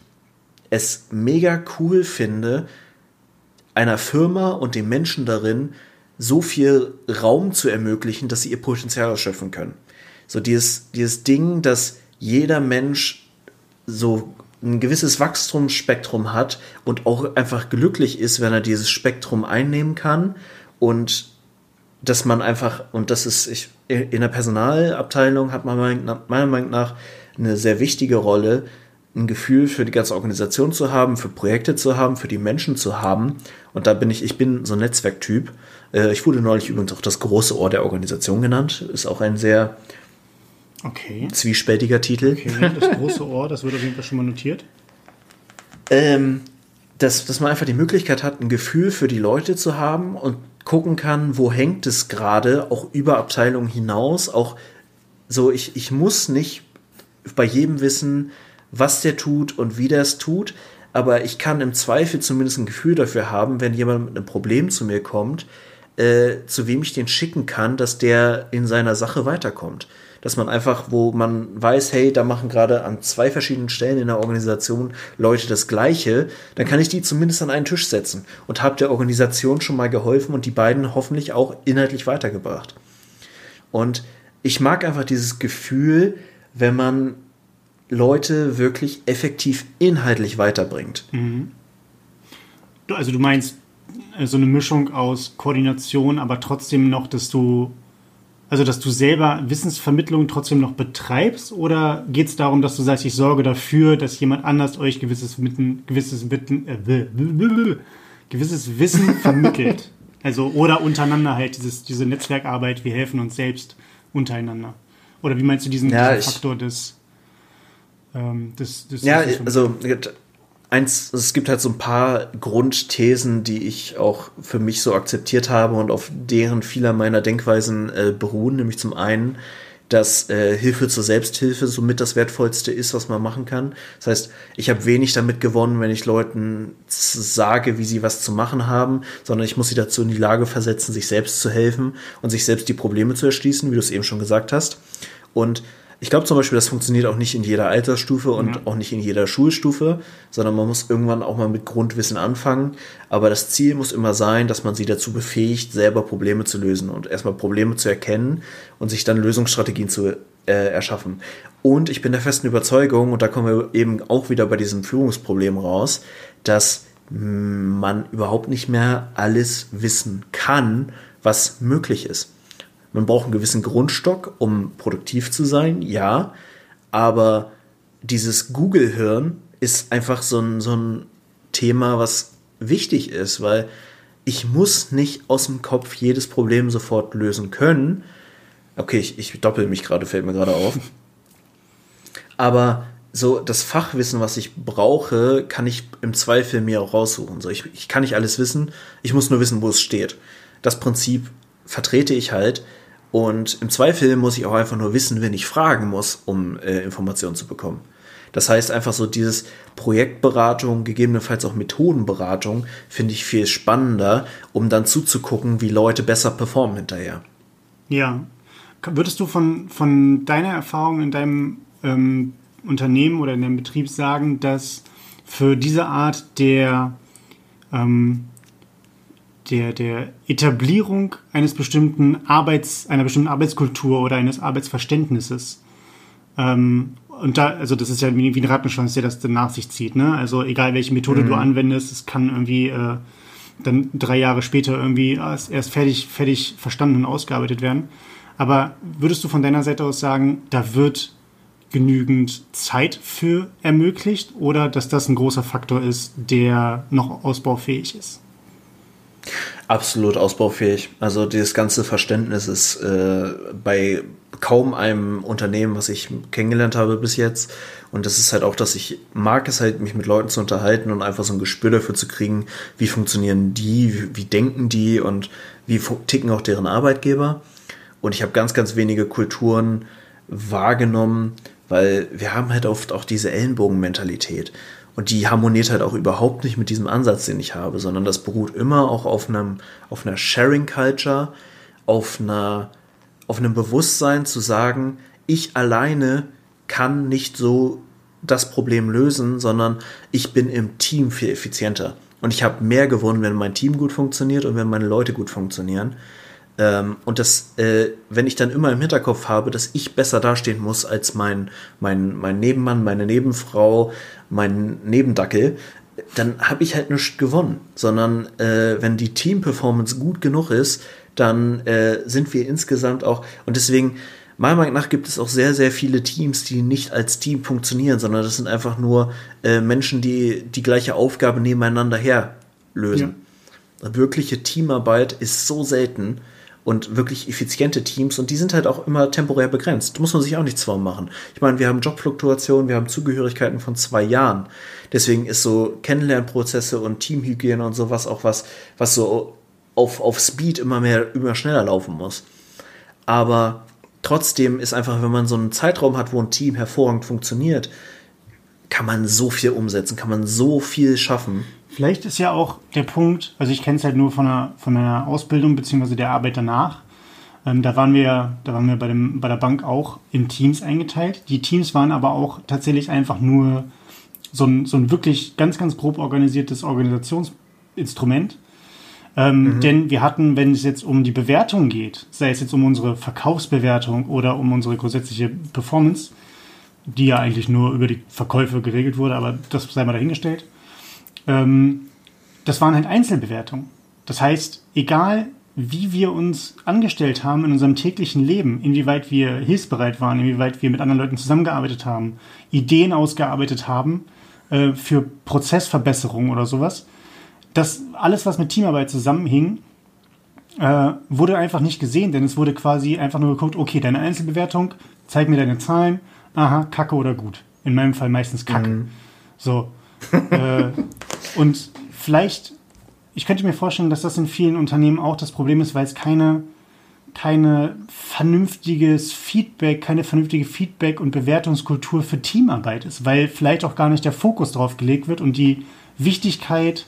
A: es mega cool finde, einer Firma und den Menschen darin so viel Raum zu ermöglichen, dass sie ihr Potenzial ausschöpfen können. So dieses, dieses Ding, dass jeder Mensch so ein gewisses Wachstumsspektrum hat und auch einfach glücklich ist, wenn er dieses Spektrum einnehmen kann und dass man einfach, und das ist, ich, in der Personalabteilung hat man meiner Meinung nach eine sehr wichtige Rolle, ein Gefühl für die ganze Organisation zu haben, für Projekte zu haben, für die Menschen zu haben. Und da bin ich, ich bin so ein Netzwerktyp. Äh, ich wurde neulich übrigens auch das große Ohr der Organisation genannt. Ist auch ein sehr okay. zwiespältiger Titel.
B: Okay, das große Ohr, das wird auf jeden Fall schon mal notiert.
A: Ähm, dass, dass man einfach die Möglichkeit hat, ein Gefühl für die Leute zu haben und gucken kann, wo hängt es gerade, auch über Abteilungen hinaus. Auch so, ich, ich muss nicht bei jedem wissen, was der tut und wie der es tut, aber ich kann im Zweifel zumindest ein Gefühl dafür haben, wenn jemand mit einem Problem zu mir kommt, äh, zu wem ich den schicken kann, dass der in seiner Sache weiterkommt. Dass man einfach, wo man weiß, hey, da machen gerade an zwei verschiedenen Stellen in der Organisation Leute das Gleiche, dann kann ich die zumindest an einen Tisch setzen und habe der Organisation schon mal geholfen und die beiden hoffentlich auch inhaltlich weitergebracht. Und ich mag einfach dieses Gefühl, wenn man Leute wirklich effektiv inhaltlich weiterbringt. Mhm.
B: Also du meinst so eine Mischung aus Koordination, aber trotzdem noch, dass du also dass du selber Wissensvermittlung trotzdem noch betreibst oder geht es darum, dass du sagst, ich sorge dafür, dass jemand anders euch gewisses, mitten, gewisses, mitten, äh, gewisses Wissen vermittelt? Also oder untereinander halt dieses, diese Netzwerkarbeit, wir helfen uns selbst untereinander. Oder wie meinst du diesen, ja, diesen Faktor des
A: ähm, das, das ja, also eins, es gibt halt so ein paar Grundthesen, die ich auch für mich so akzeptiert habe und auf deren vieler meiner Denkweisen äh, beruhen. Nämlich zum einen, dass äh, Hilfe zur Selbsthilfe somit das Wertvollste ist, was man machen kann. Das heißt, ich habe wenig damit gewonnen, wenn ich Leuten sage, wie sie was zu machen haben, sondern ich muss sie dazu in die Lage versetzen, sich selbst zu helfen und sich selbst die Probleme zu erschließen, wie du es eben schon gesagt hast. Und ich glaube zum Beispiel, das funktioniert auch nicht in jeder Altersstufe und ja. auch nicht in jeder Schulstufe, sondern man muss irgendwann auch mal mit Grundwissen anfangen. Aber das Ziel muss immer sein, dass man sie dazu befähigt, selber Probleme zu lösen und erstmal Probleme zu erkennen und sich dann Lösungsstrategien zu äh, erschaffen. Und ich bin der festen Überzeugung, und da kommen wir eben auch wieder bei diesem Führungsproblem raus, dass man überhaupt nicht mehr alles wissen kann, was möglich ist. Man braucht einen gewissen Grundstock, um produktiv zu sein, ja. Aber dieses Google-Hirn ist einfach so ein, so ein Thema, was wichtig ist, weil ich muss nicht aus dem Kopf jedes Problem sofort lösen können. Okay, ich, ich doppel mich gerade, fällt mir gerade auf. Aber so das Fachwissen, was ich brauche, kann ich im Zweifel mir auch raussuchen. So, ich, ich kann nicht alles wissen, ich muss nur wissen, wo es steht. Das Prinzip vertrete ich halt. Und im Zweifel muss ich auch einfach nur wissen, wen ich fragen muss, um äh, Informationen zu bekommen. Das heißt einfach so dieses Projektberatung, gegebenenfalls auch Methodenberatung, finde ich viel spannender, um dann zuzugucken, wie Leute besser performen hinterher.
B: Ja. Würdest du von, von deiner Erfahrung in deinem ähm, Unternehmen oder in deinem Betrieb sagen, dass für diese Art der ähm, der, der Etablierung eines bestimmten Arbeits, einer bestimmten Arbeitskultur oder eines Arbeitsverständnisses. Ähm, und da, also das ist ja wie, wie ein Rattenschwanz, der das dann nach sich zieht, ne? Also egal welche Methode mhm. du anwendest, es kann irgendwie äh, dann drei Jahre später irgendwie erst fertig, fertig verstanden und ausgearbeitet werden. Aber würdest du von deiner Seite aus sagen, da wird genügend Zeit für ermöglicht oder dass das ein großer Faktor ist, der noch ausbaufähig ist?
A: Absolut ausbaufähig. Also dieses ganze Verständnis ist äh, bei kaum einem Unternehmen, was ich kennengelernt habe bis jetzt. Und das ist halt auch, dass ich mag es halt, mich mit Leuten zu unterhalten und einfach so ein Gespür dafür zu kriegen, wie funktionieren die, wie, wie denken die und wie ticken auch deren Arbeitgeber. Und ich habe ganz, ganz wenige Kulturen wahrgenommen, weil wir haben halt oft auch diese Ellenbogenmentalität. Und die harmoniert halt auch überhaupt nicht mit diesem Ansatz, den ich habe, sondern das beruht immer auch auf einem, auf einer Sharing Culture, auf einer, auf einem Bewusstsein zu sagen, ich alleine kann nicht so das Problem lösen, sondern ich bin im Team viel effizienter. Und ich habe mehr gewonnen, wenn mein Team gut funktioniert und wenn meine Leute gut funktionieren. Ähm, und das, äh, wenn ich dann immer im Hinterkopf habe, dass ich besser dastehen muss als mein, mein, mein Nebenmann, meine Nebenfrau, mein Nebendackel, dann habe ich halt nichts gewonnen. Sondern äh, wenn die Team-Performance gut genug ist, dann äh, sind wir insgesamt auch, und deswegen, meiner Meinung nach gibt es auch sehr, sehr viele Teams, die nicht als Team funktionieren, sondern das sind einfach nur äh, Menschen, die die gleiche Aufgabe nebeneinander her lösen. Ja. Wirkliche Teamarbeit ist so selten und wirklich effiziente Teams und die sind halt auch immer temporär begrenzt. Muss man sich auch nichts vormachen. Ich meine, wir haben Jobfluktuationen, wir haben Zugehörigkeiten von zwei Jahren. Deswegen ist so Kennenlernprozesse und Teamhygiene und sowas auch was, was so auf, auf Speed immer mehr, immer schneller laufen muss. Aber trotzdem ist einfach, wenn man so einen Zeitraum hat, wo ein Team hervorragend funktioniert, kann man so viel umsetzen, kann man so viel schaffen.
B: Vielleicht ist ja auch der Punkt, also ich kenne es halt nur von einer, von einer Ausbildung bzw. der Arbeit danach. Ähm, da waren wir, da waren wir bei, dem, bei der Bank auch in Teams eingeteilt. Die Teams waren aber auch tatsächlich einfach nur so ein, so ein wirklich ganz, ganz grob organisiertes Organisationsinstrument. Ähm, mhm. Denn wir hatten, wenn es jetzt um die Bewertung geht, sei es jetzt um unsere Verkaufsbewertung oder um unsere grundsätzliche Performance, die ja eigentlich nur über die Verkäufe geregelt wurde, aber das sei mal dahingestellt, ähm, das waren halt Einzelbewertungen. Das heißt, egal wie wir uns angestellt haben in unserem täglichen Leben, inwieweit wir hilfsbereit waren, inwieweit wir mit anderen Leuten zusammengearbeitet haben, Ideen ausgearbeitet haben äh, für Prozessverbesserungen oder sowas, das alles, was mit Teamarbeit zusammenhing, äh, wurde einfach nicht gesehen, denn es wurde quasi einfach nur geguckt, okay, deine Einzelbewertung, zeig mir deine Zahlen, aha, kacke oder gut. In meinem Fall meistens kacke. Mhm. So. äh, und vielleicht, ich könnte mir vorstellen, dass das in vielen Unternehmen auch das Problem ist, weil es keine, keine vernünftiges Feedback, keine vernünftige Feedback- und Bewertungskultur für Teamarbeit ist, weil vielleicht auch gar nicht der Fokus darauf gelegt wird und die Wichtigkeit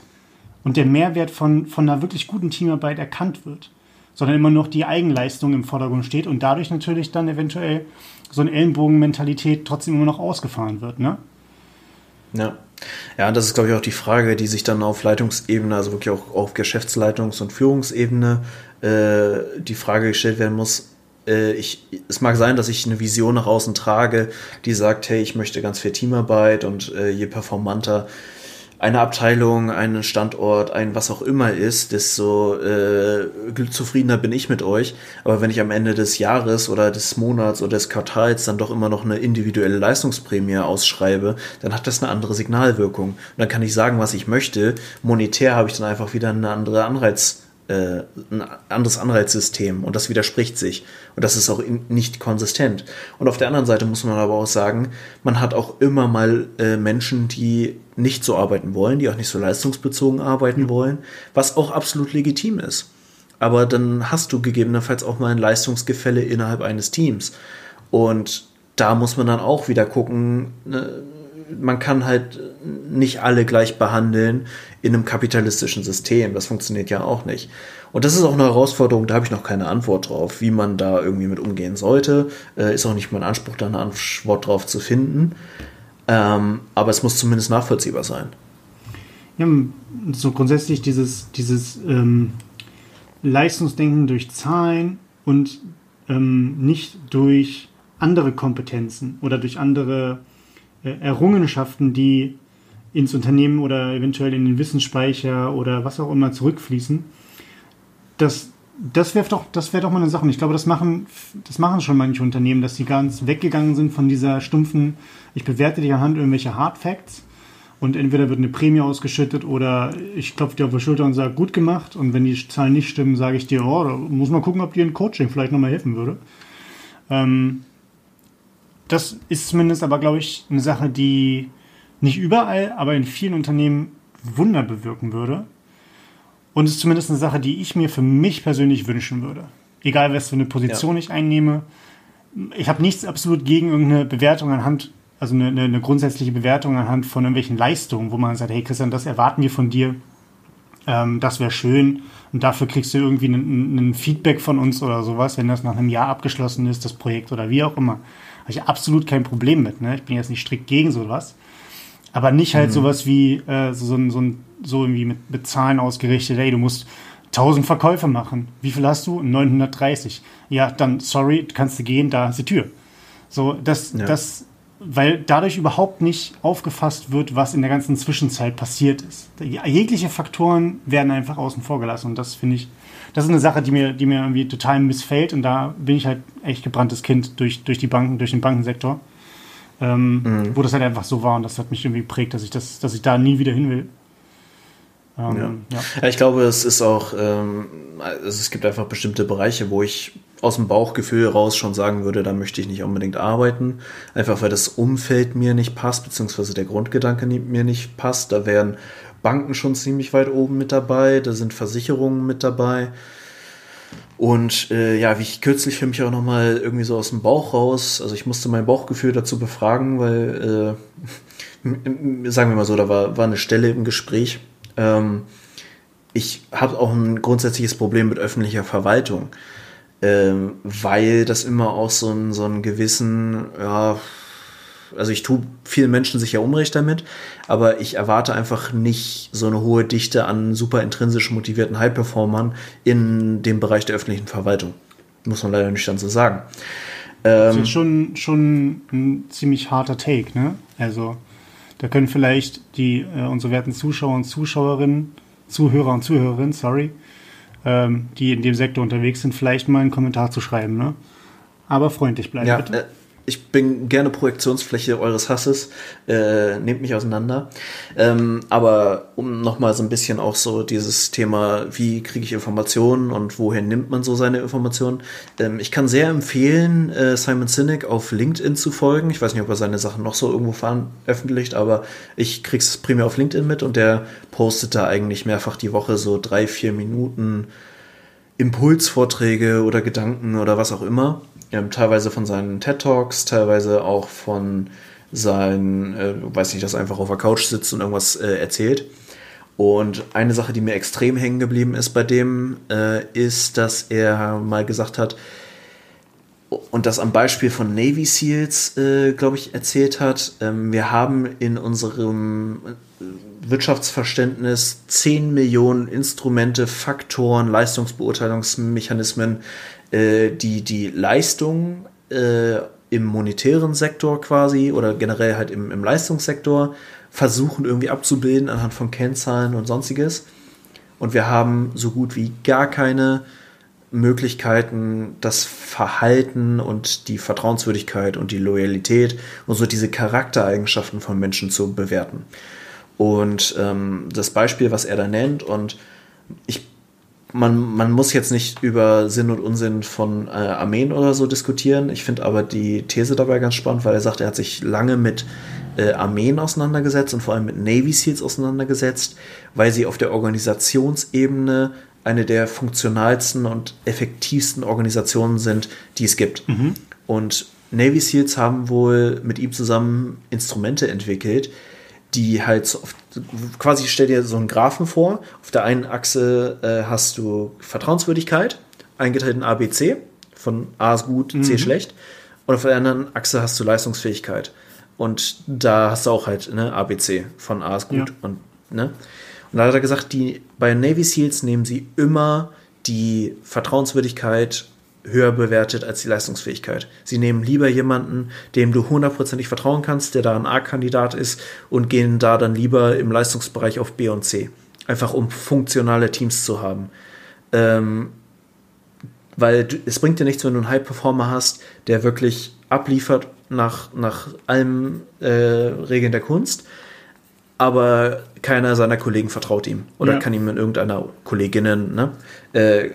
B: und der Mehrwert von, von einer wirklich guten Teamarbeit erkannt wird, sondern immer noch die Eigenleistung im Vordergrund steht und dadurch natürlich dann eventuell so eine Ellenbogenmentalität trotzdem immer noch ausgefahren wird, ne?
A: Ja. Ja, das ist, glaube ich, auch die Frage, die sich dann auf Leitungsebene, also wirklich auch auf Geschäftsleitungs- und Führungsebene, äh, die Frage gestellt werden muss. Äh, ich, es mag sein, dass ich eine Vision nach außen trage, die sagt, hey, ich möchte ganz viel Teamarbeit und äh, je performanter eine Abteilung, einen Standort, ein was auch immer ist, desto äh, zufriedener bin ich mit euch. Aber wenn ich am Ende des Jahres oder des Monats oder des Quartals dann doch immer noch eine individuelle Leistungsprämie ausschreibe, dann hat das eine andere Signalwirkung. Und dann kann ich sagen, was ich möchte. Monetär habe ich dann einfach wieder eine andere Anreiz äh, ein anderes Anreizsystem und das widerspricht sich und das ist auch nicht konsistent. Und auf der anderen Seite muss man aber auch sagen, man hat auch immer mal äh, Menschen, die nicht so arbeiten wollen, die auch nicht so leistungsbezogen arbeiten wollen, was auch absolut legitim ist. Aber dann hast du gegebenenfalls auch mal ein Leistungsgefälle innerhalb eines Teams. Und da muss man dann auch wieder gucken, ne, man kann halt nicht alle gleich behandeln in einem kapitalistischen System. Das funktioniert ja auch nicht. Und das ist auch eine Herausforderung, da habe ich noch keine Antwort drauf, wie man da irgendwie mit umgehen sollte. Äh, ist auch nicht mein Anspruch, da eine Antwort drauf zu finden. Ähm, aber es muss zumindest nachvollziehbar sein.
B: Ja, so grundsätzlich dieses, dieses ähm, Leistungsdenken durch Zahlen und ähm, nicht durch andere Kompetenzen oder durch andere Errungenschaften, die ins Unternehmen oder eventuell in den Wissensspeicher oder was auch immer zurückfließen. Das, das wäre doch, wäre doch mal eine Sache. Und ich glaube, das machen, das machen schon manche Unternehmen, dass sie ganz weggegangen sind von dieser stumpfen, ich bewerte dich anhand irgendwelcher Hard Facts und entweder wird eine Prämie ausgeschüttet oder ich klopfe dir auf die Schulter und sage, gut gemacht. Und wenn die Zahlen nicht stimmen, sage ich dir, oh, da muss man gucken, ob dir ein Coaching vielleicht nochmal helfen würde. Ähm, das ist zumindest aber, glaube ich, eine Sache, die nicht überall, aber in vielen Unternehmen Wunder bewirken würde. Und es ist zumindest eine Sache, die ich mir für mich persönlich wünschen würde. Egal, was für eine Position ja. ich einnehme. Ich habe nichts absolut gegen irgendeine Bewertung anhand, also eine, eine, grundsätzliche Bewertung anhand von irgendwelchen Leistungen, wo man sagt, hey Christian, das erwarten wir von dir. Ähm, das wäre schön. Und dafür kriegst du irgendwie ein Feedback von uns oder sowas, wenn das nach einem Jahr abgeschlossen ist, das Projekt oder wie auch immer. Habe ich absolut kein Problem mit. Ne? Ich bin jetzt nicht strikt gegen sowas. Aber nicht halt mhm. sowas wie äh, so, so, so, so irgendwie mit, mit Zahlen ausgerichtet, ey, du musst 1000 Verkäufe machen. Wie viel hast du? 930. Ja, dann, sorry, kannst du gehen, da ist die Tür. So, das, ja. das, weil dadurch überhaupt nicht aufgefasst wird, was in der ganzen Zwischenzeit passiert ist. Jegliche Faktoren werden einfach außen vor gelassen und das finde ich, das ist eine Sache, die mir, die mir irgendwie total missfällt und da bin ich halt echt gebranntes Kind durch, durch die Banken, durch den Bankensektor ähm, mhm. wo das halt einfach so war und das hat mich irgendwie geprägt, dass ich das, dass ich da nie wieder hin will.
A: Ähm, ja. Ja. ja. ich glaube, es ist auch, ähm, also es gibt einfach bestimmte Bereiche, wo ich aus dem Bauchgefühl raus schon sagen würde, da möchte ich nicht unbedingt arbeiten. Einfach weil das Umfeld mir nicht passt, beziehungsweise der Grundgedanke mir nicht passt. Da wären Banken schon ziemlich weit oben mit dabei, da sind Versicherungen mit dabei. Und äh, ja, wie ich kürzlich für mich auch nochmal irgendwie so aus dem Bauch raus, also ich musste mein Bauchgefühl dazu befragen, weil, äh, sagen wir mal so, da war, war eine Stelle im Gespräch. Ähm, ich habe auch ein grundsätzliches Problem mit öffentlicher Verwaltung, ähm, weil das immer auch so, ein, so einen gewissen, ja, also ich tue vielen Menschen sicher Unrecht damit, aber ich erwarte einfach nicht so eine hohe Dichte an super intrinsisch motivierten High-Performern in dem Bereich der öffentlichen Verwaltung. Muss man leider nicht dann so sagen.
B: das ist ähm, schon, schon ein ziemlich harter Take, ne? Also, da können vielleicht die, äh, unsere werten Zuschauer und Zuschauerinnen, Zuhörer und Zuhörerinnen, sorry, ähm, die in dem Sektor unterwegs sind, vielleicht mal einen Kommentar zu schreiben, ne? Aber freundlich bleiben, ja, bitte. Äh,
A: ich bin gerne Projektionsfläche eures Hasses, äh, nehmt mich auseinander. Ähm, aber um nochmal so ein bisschen auch so dieses Thema, wie kriege ich Informationen und woher nimmt man so seine Informationen. Ähm, ich kann sehr empfehlen, äh, Simon Sinek auf LinkedIn zu folgen. Ich weiß nicht, ob er seine Sachen noch so irgendwo veröffentlicht, aber ich krieg's primär auf LinkedIn mit und der postet da eigentlich mehrfach die Woche so drei, vier Minuten Impulsvorträge oder Gedanken oder was auch immer ähm, teilweise von seinen TED Talks, teilweise auch von seinen, äh, weiß nicht, dass er einfach auf der Couch sitzt und irgendwas äh, erzählt. Und eine Sache, die mir extrem hängen geblieben ist bei dem, äh, ist, dass er mal gesagt hat, und das am Beispiel von Navy SEALs, äh, glaube ich, erzählt hat, ähm, wir haben in unserem äh, Wirtschaftsverständnis 10 Millionen Instrumente, Faktoren, Leistungsbeurteilungsmechanismen, äh, die die Leistung äh, im monetären Sektor quasi oder generell halt im, im Leistungssektor versuchen irgendwie abzubilden anhand von Kennzahlen und sonstiges. Und wir haben so gut wie gar keine Möglichkeiten, das Verhalten und die Vertrauenswürdigkeit und die Loyalität und so diese Charaktereigenschaften von Menschen zu bewerten. Und ähm, das Beispiel, was er da nennt, und ich man, man muss jetzt nicht über Sinn und Unsinn von äh, Armeen oder so diskutieren. Ich finde aber die These dabei ganz spannend, weil er sagt, er hat sich lange mit äh, Armeen auseinandergesetzt und vor allem mit Navy Seals auseinandergesetzt, weil sie auf der Organisationsebene eine der funktionalsten und effektivsten Organisationen sind, die es gibt. Mhm. Und Navy Seals haben wohl mit ihm zusammen Instrumente entwickelt, die halt so auf, quasi stell dir so einen Graphen vor. Auf der einen Achse äh, hast du Vertrauenswürdigkeit, eingeteilt in A, B, C. Von A ist gut, C mhm. schlecht. Und auf der anderen Achse hast du Leistungsfähigkeit. Und da hast du auch halt ne, A, B, C. Von A ist gut. Ja. Und, ne? und da hat er gesagt, die, bei Navy SEALs nehmen sie immer die Vertrauenswürdigkeit höher bewertet als die Leistungsfähigkeit. Sie nehmen lieber jemanden, dem du hundertprozentig vertrauen kannst, der da ein A-Kandidat ist und gehen da dann lieber im Leistungsbereich auf B und C. Einfach um funktionale Teams zu haben. Ähm, weil du, es bringt dir nichts, wenn du einen High-Performer hast, der wirklich abliefert nach, nach allen äh, Regeln der Kunst, aber keiner seiner Kollegen vertraut ihm oder ja. kann ihm in irgendeiner Kolleginnen. Ne? Äh,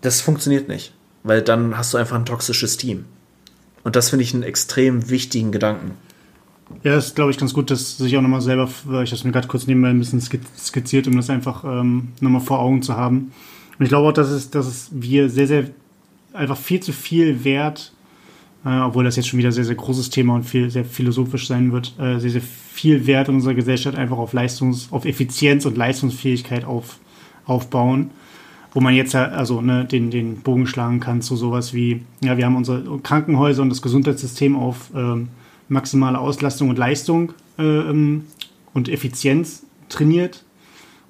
A: das funktioniert nicht weil dann hast du einfach ein toxisches Team. Und das finde ich einen extrem wichtigen Gedanken.
B: Ja, ist, glaube ich, ganz gut, dass sich auch nochmal selber, ich habe es mir gerade kurz nebenbei ein bisschen skizziert, um das einfach ähm, nochmal vor Augen zu haben. Und ich glaube auch, dass es, dass es wir sehr, sehr, einfach viel zu viel Wert, äh, obwohl das jetzt schon wieder sehr, sehr großes Thema und viel, sehr philosophisch sein wird, äh, sehr, sehr viel Wert in unserer Gesellschaft einfach auf Leistungs-, auf Effizienz und Leistungsfähigkeit auf, aufbauen wo man jetzt ja also ne, den, den Bogen schlagen kann zu sowas wie, ja, wir haben unsere Krankenhäuser und das Gesundheitssystem auf ähm, maximale Auslastung und Leistung äh, ähm, und Effizienz trainiert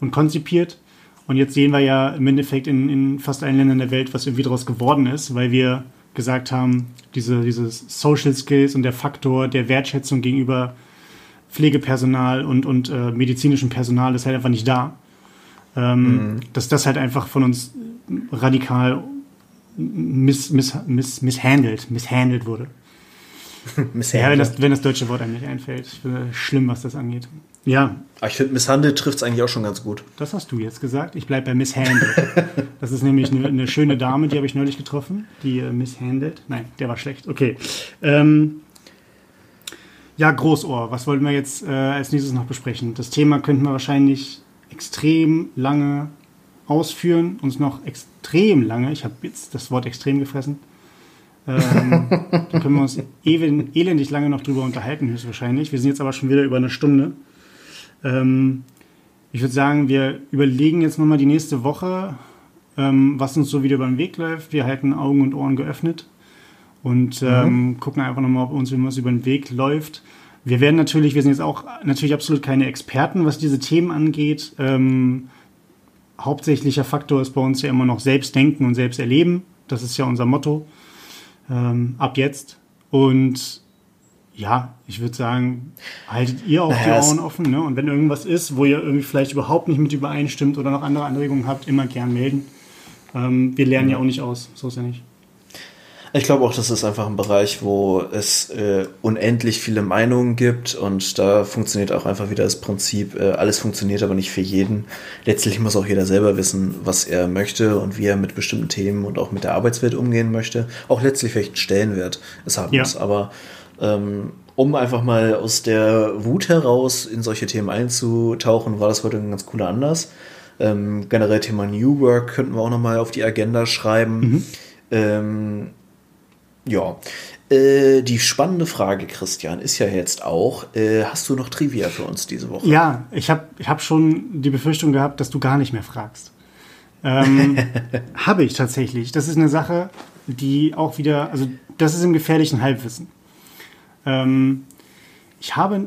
B: und konzipiert. Und jetzt sehen wir ja im Endeffekt in, in fast allen Ländern der Welt, was irgendwie daraus geworden ist, weil wir gesagt haben, diese, diese Social Skills und der Faktor der Wertschätzung gegenüber Pflegepersonal und, und äh, medizinischem Personal ist halt einfach nicht da. Ähm, mhm. Dass das halt einfach von uns radikal miss, miss, miss, misshandelt, misshandelt wurde. ja, wenn das, wenn das deutsche Wort eigentlich einfällt. Ich finde schlimm, was das angeht. Ja.
A: Aber ich finde, misshandelt trifft es eigentlich auch schon ganz gut.
B: Das hast du jetzt gesagt. Ich bleibe bei misshandelt. das ist nämlich eine, eine, schöne Dame, die habe ich neulich getroffen, die äh, misshandelt. Nein, der war schlecht. Okay. Ähm, ja, Großohr. Was wollten wir jetzt äh, als nächstes noch besprechen? Das Thema könnten wir wahrscheinlich extrem lange ausführen, uns noch extrem lange, ich habe jetzt das Wort extrem gefressen, ähm, da können wir uns elendig lange noch drüber unterhalten, höchstwahrscheinlich. Wir sind jetzt aber schon wieder über eine Stunde. Ähm, ich würde sagen, wir überlegen jetzt nochmal die nächste Woche, ähm, was uns so wieder über den Weg läuft. Wir halten Augen und Ohren geöffnet und ähm, mhm. gucken einfach nochmal, ob uns irgendwas über den Weg läuft. Wir werden natürlich, wir sind jetzt auch natürlich absolut keine Experten, was diese Themen angeht. Ähm, hauptsächlicher Faktor ist bei uns ja immer noch Selbstdenken und Selbsterleben. Das ist ja unser Motto ähm, ab jetzt. Und ja, ich würde sagen, haltet ihr auch naja, die Ohren offen. Ne? Und wenn irgendwas ist, wo ihr irgendwie vielleicht überhaupt nicht mit übereinstimmt oder noch andere Anregungen habt, immer gern melden. Ähm, wir lernen ja auch nicht aus, so ist ja nicht.
A: Ich glaube auch, das ist einfach ein Bereich, wo es äh, unendlich viele Meinungen gibt und da funktioniert auch einfach wieder das Prinzip, äh, alles funktioniert aber nicht für jeden. Letztlich muss auch jeder selber wissen, was er möchte und wie er mit bestimmten Themen und auch mit der Arbeitswelt umgehen möchte. Auch letztlich welchen Stellenwert es haben ja. muss. Aber ähm, um einfach mal aus der Wut heraus in solche Themen einzutauchen, war das heute ein ganz cooler Anlass. Ähm, generell Thema New Work könnten wir auch nochmal auf die Agenda schreiben. Mhm. Ähm, ja. Äh, die spannende Frage, Christian, ist ja jetzt auch, äh, hast du noch Trivia für uns diese Woche?
B: Ja, ich habe ich hab schon die Befürchtung gehabt, dass du gar nicht mehr fragst. Ähm, habe ich tatsächlich. Das ist eine Sache, die auch wieder, also das ist im gefährlichen Halbwissen. Ähm, ich habe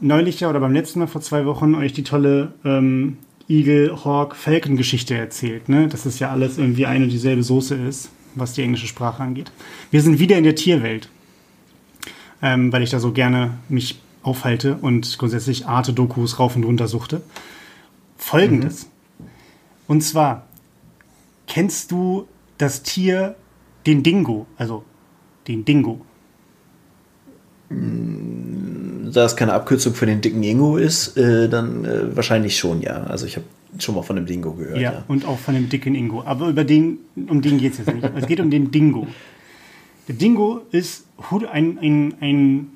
B: neulich ja oder beim letzten Mal vor zwei Wochen euch die tolle ähm, Eagle, Hawk, Falcon Geschichte erzählt, ne? dass es ja alles irgendwie eine und dieselbe Soße ist was die englische Sprache angeht. Wir sind wieder in der Tierwelt, ähm, weil ich da so gerne mich aufhalte und grundsätzlich Arte-Dokus rauf und runter suchte. Folgendes. Mhm. Und zwar, kennst du das Tier, den Dingo? Also, den Dingo.
A: Da es keine Abkürzung für den dicken Ingo ist, äh, dann äh, wahrscheinlich schon, ja. Also ich habe schon mal von dem Dingo gehört.
B: Ja, ja, und auch von dem dicken Ingo. Aber über den, um den geht es jetzt nicht. Es geht um den Dingo. Der Dingo ist ein, ein, ein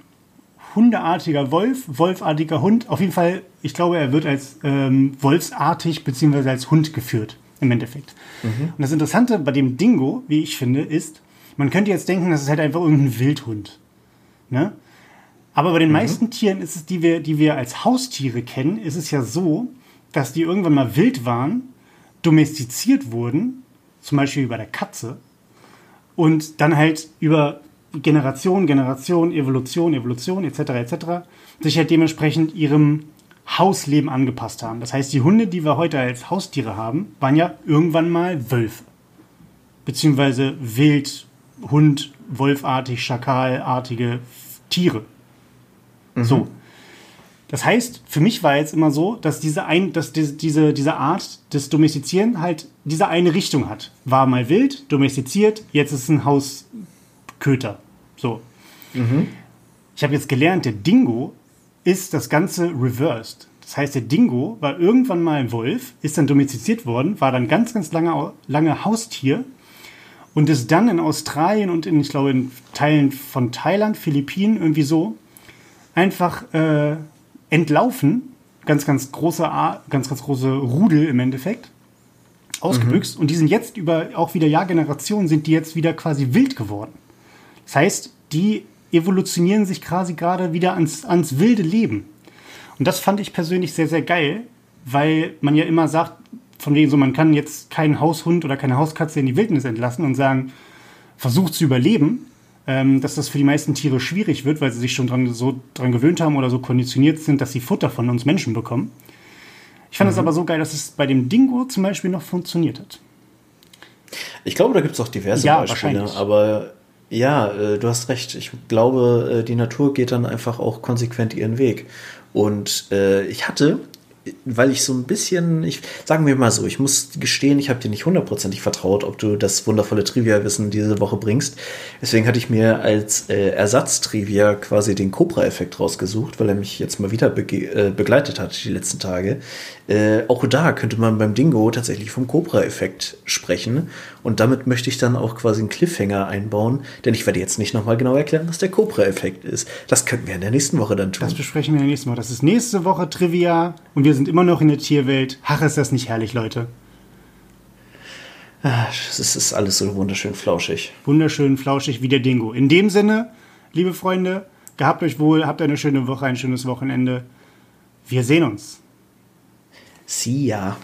B: hundeartiger Wolf, wolfartiger Hund. Auf jeden Fall, ich glaube, er wird als ähm, wolfsartig bzw. als Hund geführt, im Endeffekt. Mhm. Und das Interessante bei dem Dingo, wie ich finde, ist, man könnte jetzt denken, das ist halt einfach irgendein Wildhund. Ne? Aber bei den mhm. meisten Tieren ist es, die wir, die wir als Haustiere kennen, ist es ja so, dass die irgendwann mal wild waren, domestiziert wurden, zum Beispiel bei der Katze, und dann halt über Generation, Generation, Evolution, Evolution etc. etc. sich halt dementsprechend ihrem Hausleben angepasst haben. Das heißt, die Hunde, die wir heute als Haustiere haben, waren ja irgendwann mal Wölfe. Beziehungsweise Wild, Hund, Wolfartig, Schakalartige Tiere. Mhm. So. Das heißt, für mich war jetzt immer so, dass diese, ein, dass diese, diese Art des Domestizieren halt diese eine Richtung hat. War mal wild, domestiziert, jetzt ist es ein Hausköter. So. Mhm. Ich habe jetzt gelernt, der Dingo ist das Ganze reversed. Das heißt, der Dingo war irgendwann mal ein Wolf, ist dann domestiziert worden, war dann ganz, ganz lange, lange Haustier und ist dann in Australien und in, ich glaube, in Teilen von Thailand, Philippinen, irgendwie so, einfach äh, entlaufen. Ganz, ganz große, ganz, ganz große Rudel im Endeffekt. Ausgebüxt. Mhm. Und die sind jetzt über auch wieder Jahrgenerationen, sind die jetzt wieder quasi wild geworden. Das heißt, die evolutionieren sich quasi gerade wieder ans, ans wilde Leben. Und das fand ich persönlich sehr, sehr geil, weil man ja immer sagt, von wegen so, man kann jetzt keinen Haushund oder keine Hauskatze in die Wildnis entlassen und sagen, versucht zu überleben, ähm, dass das für die meisten Tiere schwierig wird, weil sie sich schon dran, so dran gewöhnt haben oder so konditioniert sind, dass sie Futter von uns Menschen bekommen. Ich fand es mhm. aber so geil, dass es bei dem Dingo zum Beispiel noch funktioniert hat.
A: Ich glaube, da gibt es auch diverse ja, Beispiele, aber ja, äh, du hast recht. Ich glaube, äh, die Natur geht dann einfach auch konsequent ihren Weg. Und äh, ich hatte weil ich so ein bisschen, ich sagen wir mal so, ich muss gestehen, ich habe dir nicht hundertprozentig vertraut, ob du das wundervolle Trivia-Wissen diese Woche bringst. Deswegen hatte ich mir als äh, Ersatz-Trivia quasi den Cobra-Effekt rausgesucht, weil er mich jetzt mal wieder äh, begleitet hat die letzten Tage. Äh, auch da könnte man beim Dingo tatsächlich vom Cobra-Effekt sprechen. Und damit möchte ich dann auch quasi einen Cliffhanger einbauen, denn ich werde jetzt nicht nochmal genau erklären, was der Cobra-Effekt ist. Das könnten wir in der nächsten Woche dann tun.
B: Das besprechen wir in der nächsten Woche. Das ist nächste Woche Trivia und wir sind immer noch in der Tierwelt. Ach, ist das nicht herrlich, Leute?
A: Ah, es ist alles so wunderschön flauschig.
B: Wunderschön flauschig wie der Dingo. In dem Sinne, liebe Freunde, gehabt euch wohl, habt eine schöne Woche, ein schönes Wochenende. Wir sehen uns.
A: Ya.